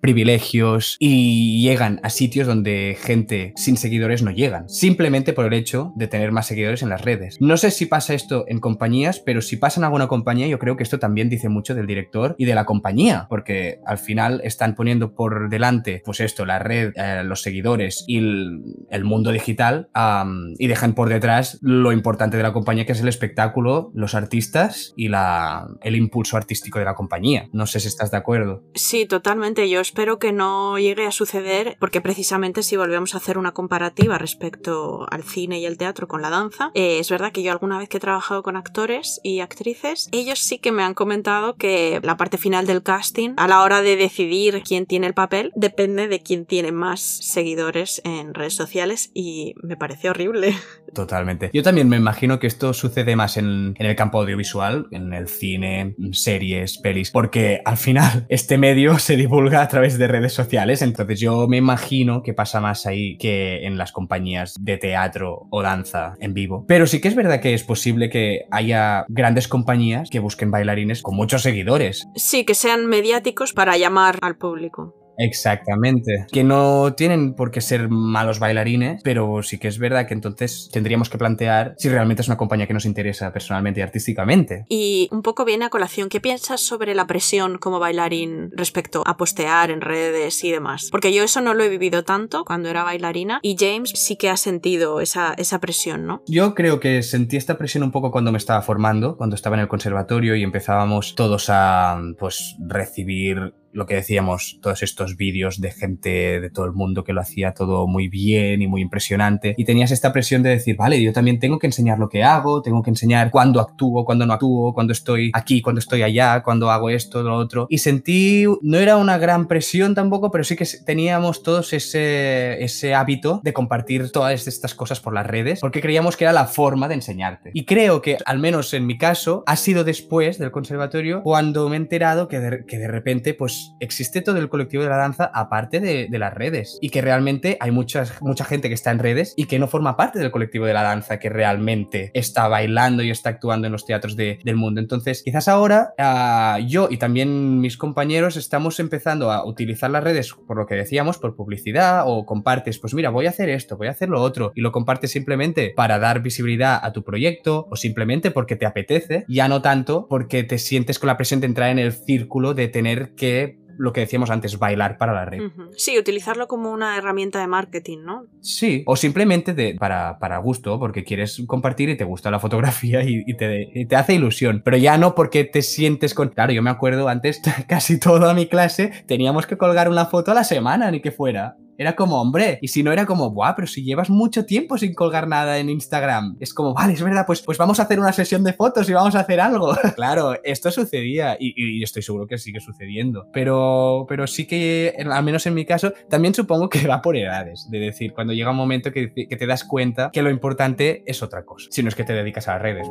privilegios y llegan a sitios donde gente sin seguidores no llegan, simplemente por el hecho de tener más seguidores en las redes. No sé si pasa esto en compañías, pero si pasa en alguna compañía, yo creo que esto también dice mucho del director y de la compañía, porque al final están poniendo por delante, pues esto, la red, eh, los seguidores y el, el mundo digital um, y dejan por detrás lo importante de la compañía, que es el espectáculo, los artistas y la, el impulso artístico de la compañía. No sé si estás de acuerdo. Sí, totalmente. Yo espero que no llegue a suceder, porque precisamente si volvemos a hacer una comparativa respecto al cine y el teatro con la danza, eh, es verdad que yo alguna vez que he trabajado con actores y actrices, ellos sí que me han comentado que la parte final del casting, a la hora de decidir quién tiene el papel, depende de quién tiene más seguidores en redes sociales y me parece horrible. Totalmente. Yo también me imagino que esto sucede más en, en, el campo audiovisual, en el cine, series, pelis, porque al final este medio se divulga a través de redes sociales, entonces yo me imagino que pasa más ahí que en las compañías de teatro o danza en vivo. Pero sí que es verdad que es posible que haya grandes compañías que busquen bailarines con muchos seguidores. Sí, que sean mediáticos para llamar al público. Exactamente. Que no tienen por qué ser malos bailarines, pero sí que es verdad que entonces tendríamos que plantear si realmente es una compañía que nos interesa personalmente y artísticamente. Y un poco viene a colación, ¿qué piensas sobre la presión como bailarín respecto a postear en redes y demás? Porque yo eso no lo he vivido tanto cuando era bailarina y James sí que ha sentido esa, esa presión, ¿no? Yo creo que sentí esta presión un poco cuando me estaba formando, cuando estaba en el conservatorio y empezábamos todos a pues recibir lo que decíamos, todos estos vídeos de gente de todo el mundo que lo hacía todo muy bien y muy impresionante. Y tenías esta presión de decir, vale, yo también tengo que enseñar lo que hago, tengo que enseñar cuándo actúo, cuándo no actúo, cuándo estoy aquí, cuándo estoy allá, cuándo hago esto, lo otro. Y sentí, no era una gran presión tampoco, pero sí que teníamos todos ese, ese hábito de compartir todas estas cosas por las redes, porque creíamos que era la forma de enseñarte. Y creo que, al menos en mi caso, ha sido después del conservatorio cuando me he enterado que de, que de repente, pues existe todo el colectivo de la danza aparte de, las redes y que realmente hay mucha gente que está en redes y que no forma parte del colectivo de la danza que realmente está bailando y está actuando en los teatros de, del mundo. Entonces, quizás ahora uh, yo y también mis compañeros estamos empezando a utilizar las redes por lo que decíamos, por publicidad o compartes, pues mira, voy a hacer esto, voy a hacer lo otro y lo compartes simplemente para dar visibilidad a tu proyecto o simplemente porque te apetece, ya no tanto porque te sientes con la presión de entrar en el círculo de tener que lo que decíamos antes, bailar para la red. Uh -huh. Sí, utilizarlo como una herramienta de marketing, ¿no? Sí, o simplemente de, para, para gusto, porque quieres compartir y te gusta la fotografía y, y, te, y, te, hace ilusión, pero ya no porque te sientes con... Claro, yo me acuerdo antes, casi toda mi clase teníamos que colgar una foto a la semana, ni que fuera. Era como, hombre, y si no era como, buah, pero si llevas mucho tiempo sin colgar nada en Instagram. Es como, vale, es verdad, pues, pues vamos a hacer una sesión de fotos y vamos a hacer algo. claro, esto sucedía y, estoy seguro que sigue sucediendo. Pero, pero sí que, al menos en mi caso, también supongo que va por edades. De decir, cuando llega un momento que, que te das cuenta que lo importante es otra cosa, si no es que te dedicas a las redes.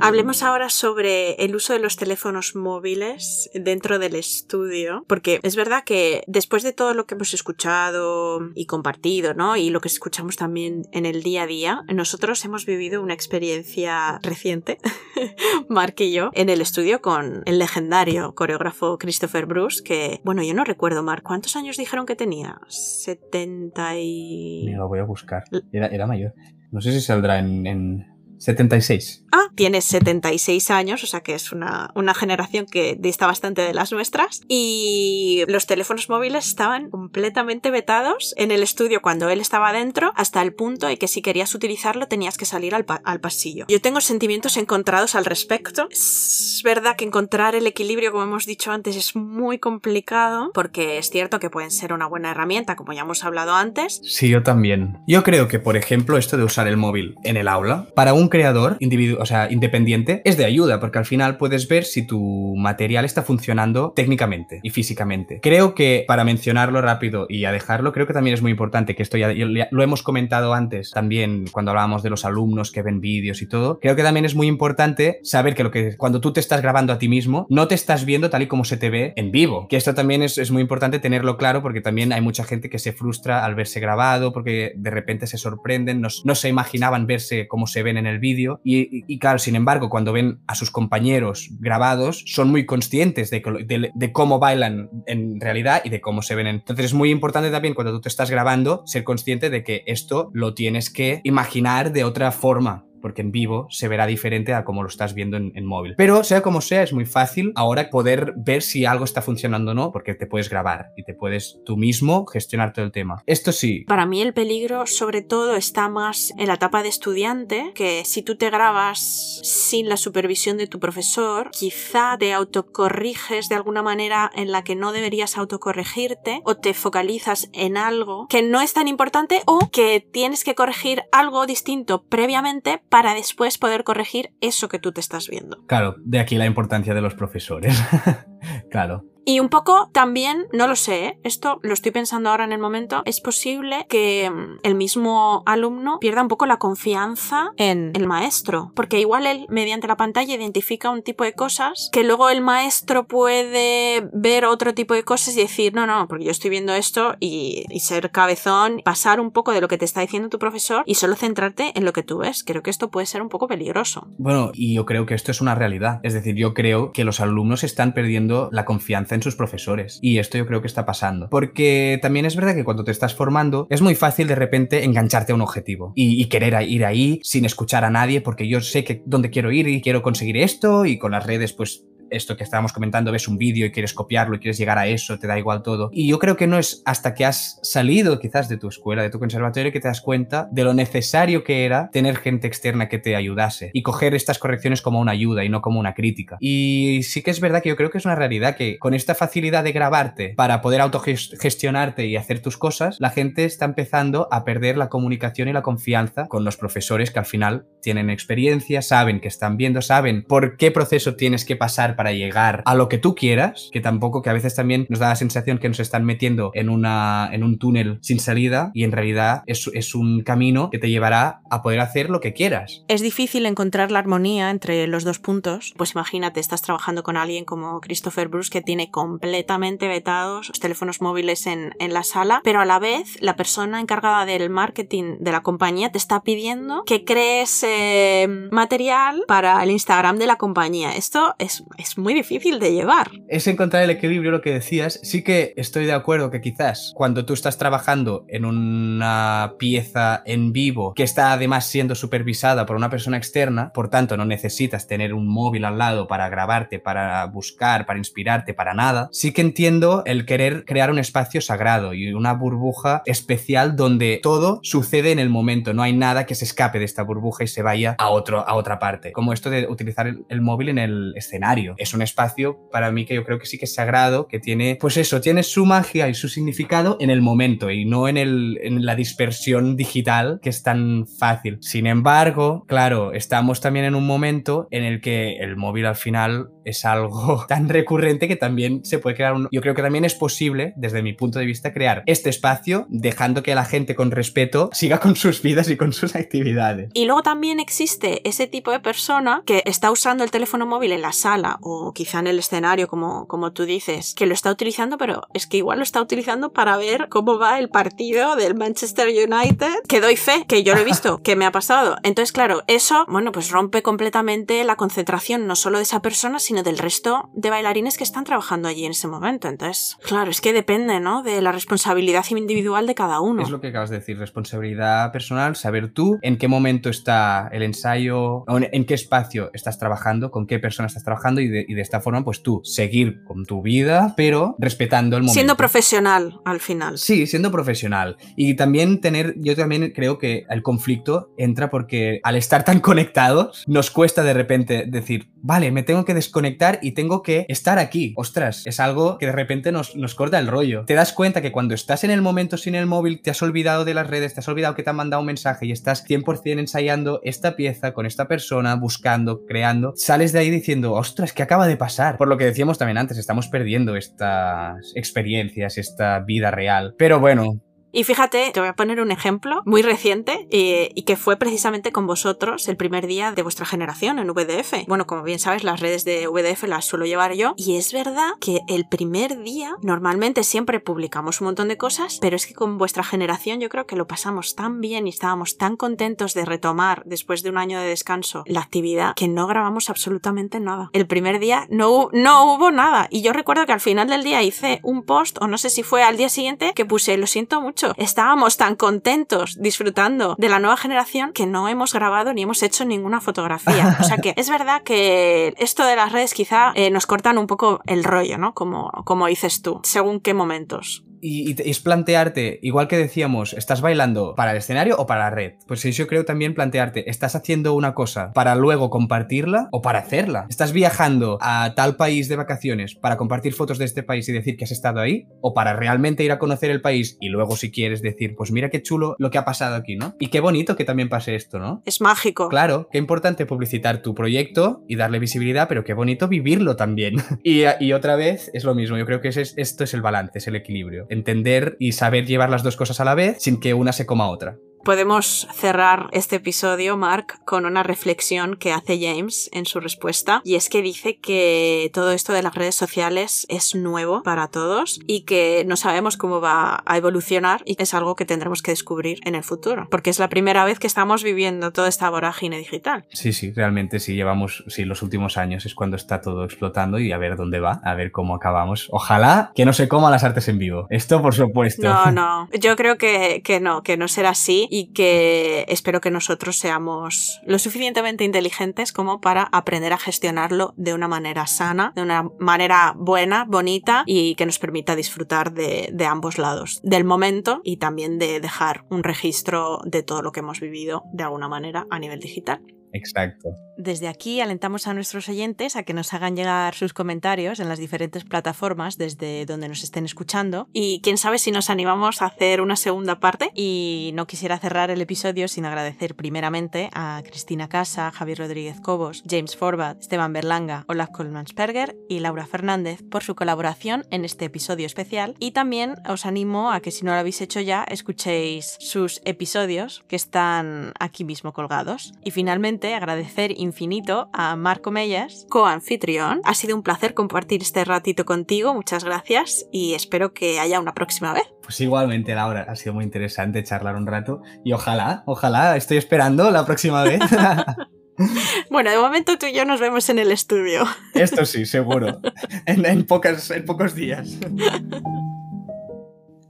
Hablemos ahora sobre el uso de los teléfonos móviles dentro del estudio, porque es verdad que después de todo lo que hemos escuchado y compartido, ¿no? Y lo que escuchamos también en el día a día, nosotros hemos vivido una experiencia reciente, Mark y yo, en el estudio con el legendario coreógrafo Christopher Bruce, que, bueno, yo no recuerdo, Mark, ¿cuántos años dijeron que tenía? 70 y... Me lo voy a buscar. Era, era mayor. No sé si saldrá en, en 76. Ah, tiene 76 años, o sea que es una, una, generación que dista bastante de las nuestras. Y los teléfonos móviles estaban completamente vetados en el estudio cuando él estaba dentro, hasta el punto de que si querías utilizarlo tenías que salir al, pa al pasillo. Yo tengo sentimientos encontrados al respecto. Es verdad que encontrar el equilibrio, como hemos dicho antes, es muy complicado, porque es cierto que pueden ser una buena herramienta, como ya hemos hablado antes. Sí, yo también. Yo creo que, por ejemplo, esto de usar el móvil en el aula, para un creador individuo, o sea, independiente, es de ayuda, porque al final puedes ver si tu material está funcionando técnicamente y físicamente. Creo que, para mencionarlo rápido y a dejarlo, creo que también es muy importante, que esto ya, ya lo hemos comentado antes también cuando hablábamos de los alumnos que ven vídeos y todo, creo que también es muy importante saber que, lo que cuando tú te estás grabando a ti mismo, no te estás viendo tal y como se te ve en vivo. Que esto también es, es muy importante tenerlo claro porque también hay mucha gente que se frustra al verse grabado porque de repente se sorprenden, no, no se imaginaban verse como se ven en el vídeo y, claro, sin embargo, cuando ven a sus compañeros grabados, son muy conscientes de, de, de, cómo bailan en realidad y de cómo se ven. Entonces es muy importante también cuando tú te estás grabando ser consciente de que esto lo tienes que imaginar de otra forma porque en vivo se verá diferente a como lo estás viendo en, en, móvil. Pero sea como sea, es muy fácil ahora poder ver si algo está funcionando o no, porque te puedes grabar y te puedes tú mismo gestionar todo el tema. Esto sí. Para mí el peligro sobre todo está más en la etapa de estudiante, que si tú te grabas sin la supervisión de tu profesor, quizá te autocorriges de alguna manera en la que no deberías autocorregirte o te focalizas en algo que no es tan importante o que tienes que corregir algo distinto previamente para después poder corregir eso que tú te estás viendo. Claro, de aquí la importancia de los profesores. claro. Y un poco también, no lo sé, ¿eh? esto lo estoy pensando ahora en el momento, es posible que mm, el mismo alumno pierda un poco la confianza en el maestro, porque igual él mediante la pantalla identifica un tipo de cosas que luego el maestro puede ver otro tipo de cosas y decir, no, no, porque yo estoy viendo esto y, y ser cabezón, pasar un poco de lo que te está diciendo tu profesor y solo centrarte en lo que tú ves. Creo que esto puede ser un poco peligroso. Bueno, y yo creo que esto es una realidad, es decir, yo creo que los alumnos están perdiendo la confianza sus profesores. Y esto yo creo que está pasando. Porque también es verdad que cuando te estás formando es muy fácil de repente engancharte a un objetivo y, y querer ir ahí sin escuchar a nadie porque yo sé que dónde quiero ir y quiero conseguir esto y con las redes pues esto que estábamos comentando, ves un vídeo y quieres copiarlo y quieres llegar a eso, te da igual todo. Y yo creo que no es hasta que has salido quizás de tu escuela, de tu conservatorio, que te das cuenta de lo necesario que era tener gente externa que te ayudase y coger estas correcciones como una ayuda y no como una crítica. Y sí que es verdad que yo creo que es una realidad que con esta facilidad de grabarte para poder autogestionarte y hacer tus cosas, la gente está empezando a perder la comunicación y la confianza con los profesores que al final tienen experiencia, saben que están viendo, saben por qué proceso tienes que pasar para llegar a lo que tú quieras, que tampoco, que a veces también nos da la sensación que nos están metiendo en, una, en un túnel sin salida y en realidad es, es un camino que te llevará a poder hacer lo que quieras. Es difícil encontrar la armonía entre los dos puntos. Pues imagínate, estás trabajando con alguien como Christopher Bruce que tiene completamente vetados los teléfonos móviles en, en la sala, pero a la vez la persona encargada del marketing de la compañía te está pidiendo que crees eh, material para el Instagram de la compañía. Esto es, es muy difícil de llevar. Es encontrar el equilibrio, lo que decías. Sí que estoy de acuerdo que quizás cuando tú estás trabajando en una pieza en vivo que está además siendo supervisada por una persona externa, por tanto no necesitas tener un móvil al lado para grabarte, para buscar, para inspirarte, para nada, sí que entiendo el querer crear un espacio sagrado y una burbuja especial donde todo sucede en el momento, no hay nada que se escape de esta burbuja y se vaya a, otro, a otra parte. Como esto de utilizar el, el móvil en el escenario es un espacio para mí que yo creo que sí que es sagrado, que tiene, pues eso, tiene su magia y su significado en el momento y no en, el, en la dispersión digital que es tan fácil. Sin embargo, claro, estamos también en un momento en el que el móvil al final es algo tan recurrente que también se puede crear un... Yo creo que también es posible, desde mi punto de vista, crear este espacio dejando que la gente con respeto siga con sus vidas y con sus actividades. Y luego también existe ese tipo de persona que está usando el teléfono móvil en la sala o quizá en el escenario, como, como tú dices, que lo está utilizando, pero es que igual lo está utilizando para ver cómo va el partido del Manchester United, que doy fe, que yo lo he visto, que me ha pasado. Entonces, claro, eso, bueno, pues rompe completamente la concentración no solo de esa persona, sino del resto de bailarines que están trabajando allí en ese momento. Entonces, claro, es que depende, ¿no? De la responsabilidad individual de cada uno. Es lo que acabas de decir, responsabilidad personal, saber tú en qué momento está el ensayo, en qué espacio estás trabajando, con qué persona estás trabajando y de, y de esta forma, pues tú seguir con tu vida, pero respetando el momento. Siendo profesional al final. Sí, siendo profesional. Y también tener, yo también creo que el conflicto entra porque al estar tan conectados, nos cuesta de repente decir, vale, me tengo que desconectar y tengo que estar aquí. Ostras, es algo que de repente nos, nos corta el rollo. Te das cuenta que cuando estás en el momento sin el móvil, te has olvidado de las redes, te has olvidado que te han mandado un mensaje y estás 100% ensayando esta pieza con esta persona, buscando, creando. Sales de ahí diciendo, ostras, ¿qué acaba de pasar? Por lo que decíamos también antes, estamos perdiendo estas experiencias, esta vida real. Pero bueno, y fíjate, te voy a poner un ejemplo muy reciente eh, y que fue precisamente con vosotros el primer día de vuestra generación en VDF. Bueno, como bien sabes, las redes de VDF las suelo llevar yo y es verdad que el primer día normalmente siempre publicamos un montón de cosas, pero es que con vuestra generación yo creo que lo pasamos tan bien y estábamos tan contentos de retomar después de un año de descanso la actividad que no grabamos absolutamente nada. El primer día no, no hubo nada y yo recuerdo que al final del día hice un post o no sé si fue al día siguiente que puse lo siento mucho Estábamos tan contentos disfrutando de la nueva generación que no hemos grabado ni hemos hecho ninguna fotografía. O sea que es verdad que esto de las redes quizá eh, nos cortan un poco el rollo, ¿no? Como, como dices tú, según qué momentos. Y, es plantearte, igual que decíamos, ¿estás bailando para el escenario o para la red? Pues yo creo también plantearte, ¿estás haciendo una cosa para luego compartirla o para hacerla? ¿Estás viajando a tal país de vacaciones para compartir fotos de este país y decir que has estado ahí? ¿O para realmente ir a conocer el país y luego si quieres decir, pues mira qué chulo lo que ha pasado aquí, ¿no? Y qué bonito que también pase esto, ¿no? Es mágico. Claro, qué importante publicitar tu proyecto y darle visibilidad, pero qué bonito vivirlo también. y, y, otra vez es lo mismo, yo creo que es, esto es el balance, es el equilibrio entender y saber llevar las dos cosas a la vez sin que una se coma a otra podemos cerrar este episodio, Mark, con una reflexión que hace James en su respuesta, y es que dice que todo esto de las redes sociales es nuevo para todos y que no sabemos cómo va a evolucionar y es algo que tendremos que descubrir en el futuro, porque es la primera vez que estamos viviendo toda esta vorágine digital. Sí, sí, realmente sí, llevamos, sí, los últimos años es cuando está todo explotando y a ver dónde va, a ver cómo acabamos. Ojalá que no se coma las artes en vivo. Esto, por supuesto. No, no, yo creo que, que no, que no será así y que espero que nosotros seamos lo suficientemente inteligentes como para aprender a gestionarlo de una manera sana, de una manera buena, bonita y que nos permita disfrutar de, de ambos lados, del momento y también de dejar un registro de todo lo que hemos vivido de alguna manera a nivel digital. Exacto. Desde aquí alentamos a nuestros oyentes a que nos hagan llegar sus comentarios en las diferentes plataformas desde donde nos estén escuchando. Y quién sabe si nos animamos a hacer una segunda parte. Y no quisiera cerrar el episodio sin agradecer primeramente a Cristina Casa, Javier Rodríguez Cobos, James Forbat, Esteban Berlanga, Olaf Colmansperger y Laura Fernández por su colaboración en este episodio especial. Y también os animo a que si no lo habéis hecho ya escuchéis sus episodios que están aquí mismo colgados. Y finalmente agradecer infinito a Marco Mellas, coanfitrión. Ha sido un placer compartir este ratito contigo, muchas gracias y espero que haya una próxima vez. Pues igualmente, Laura, ha sido muy interesante charlar un rato y ojalá, ojalá, estoy esperando la próxima vez. Bueno, de momento tú y yo nos vemos en el estudio. Esto sí, seguro. En, en pocos días.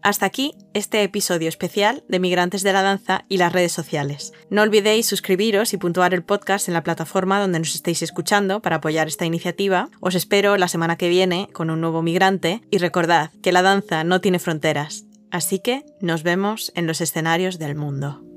Hasta aquí este episodio especial de Migrantes de la Danza y las redes sociales. No olvidéis suscribiros y puntuar el podcast en la plataforma donde nos estéis escuchando para apoyar esta iniciativa. Os espero la semana que viene con un nuevo migrante y recordad que la danza no tiene fronteras. Así que nos vemos en los escenarios del mundo.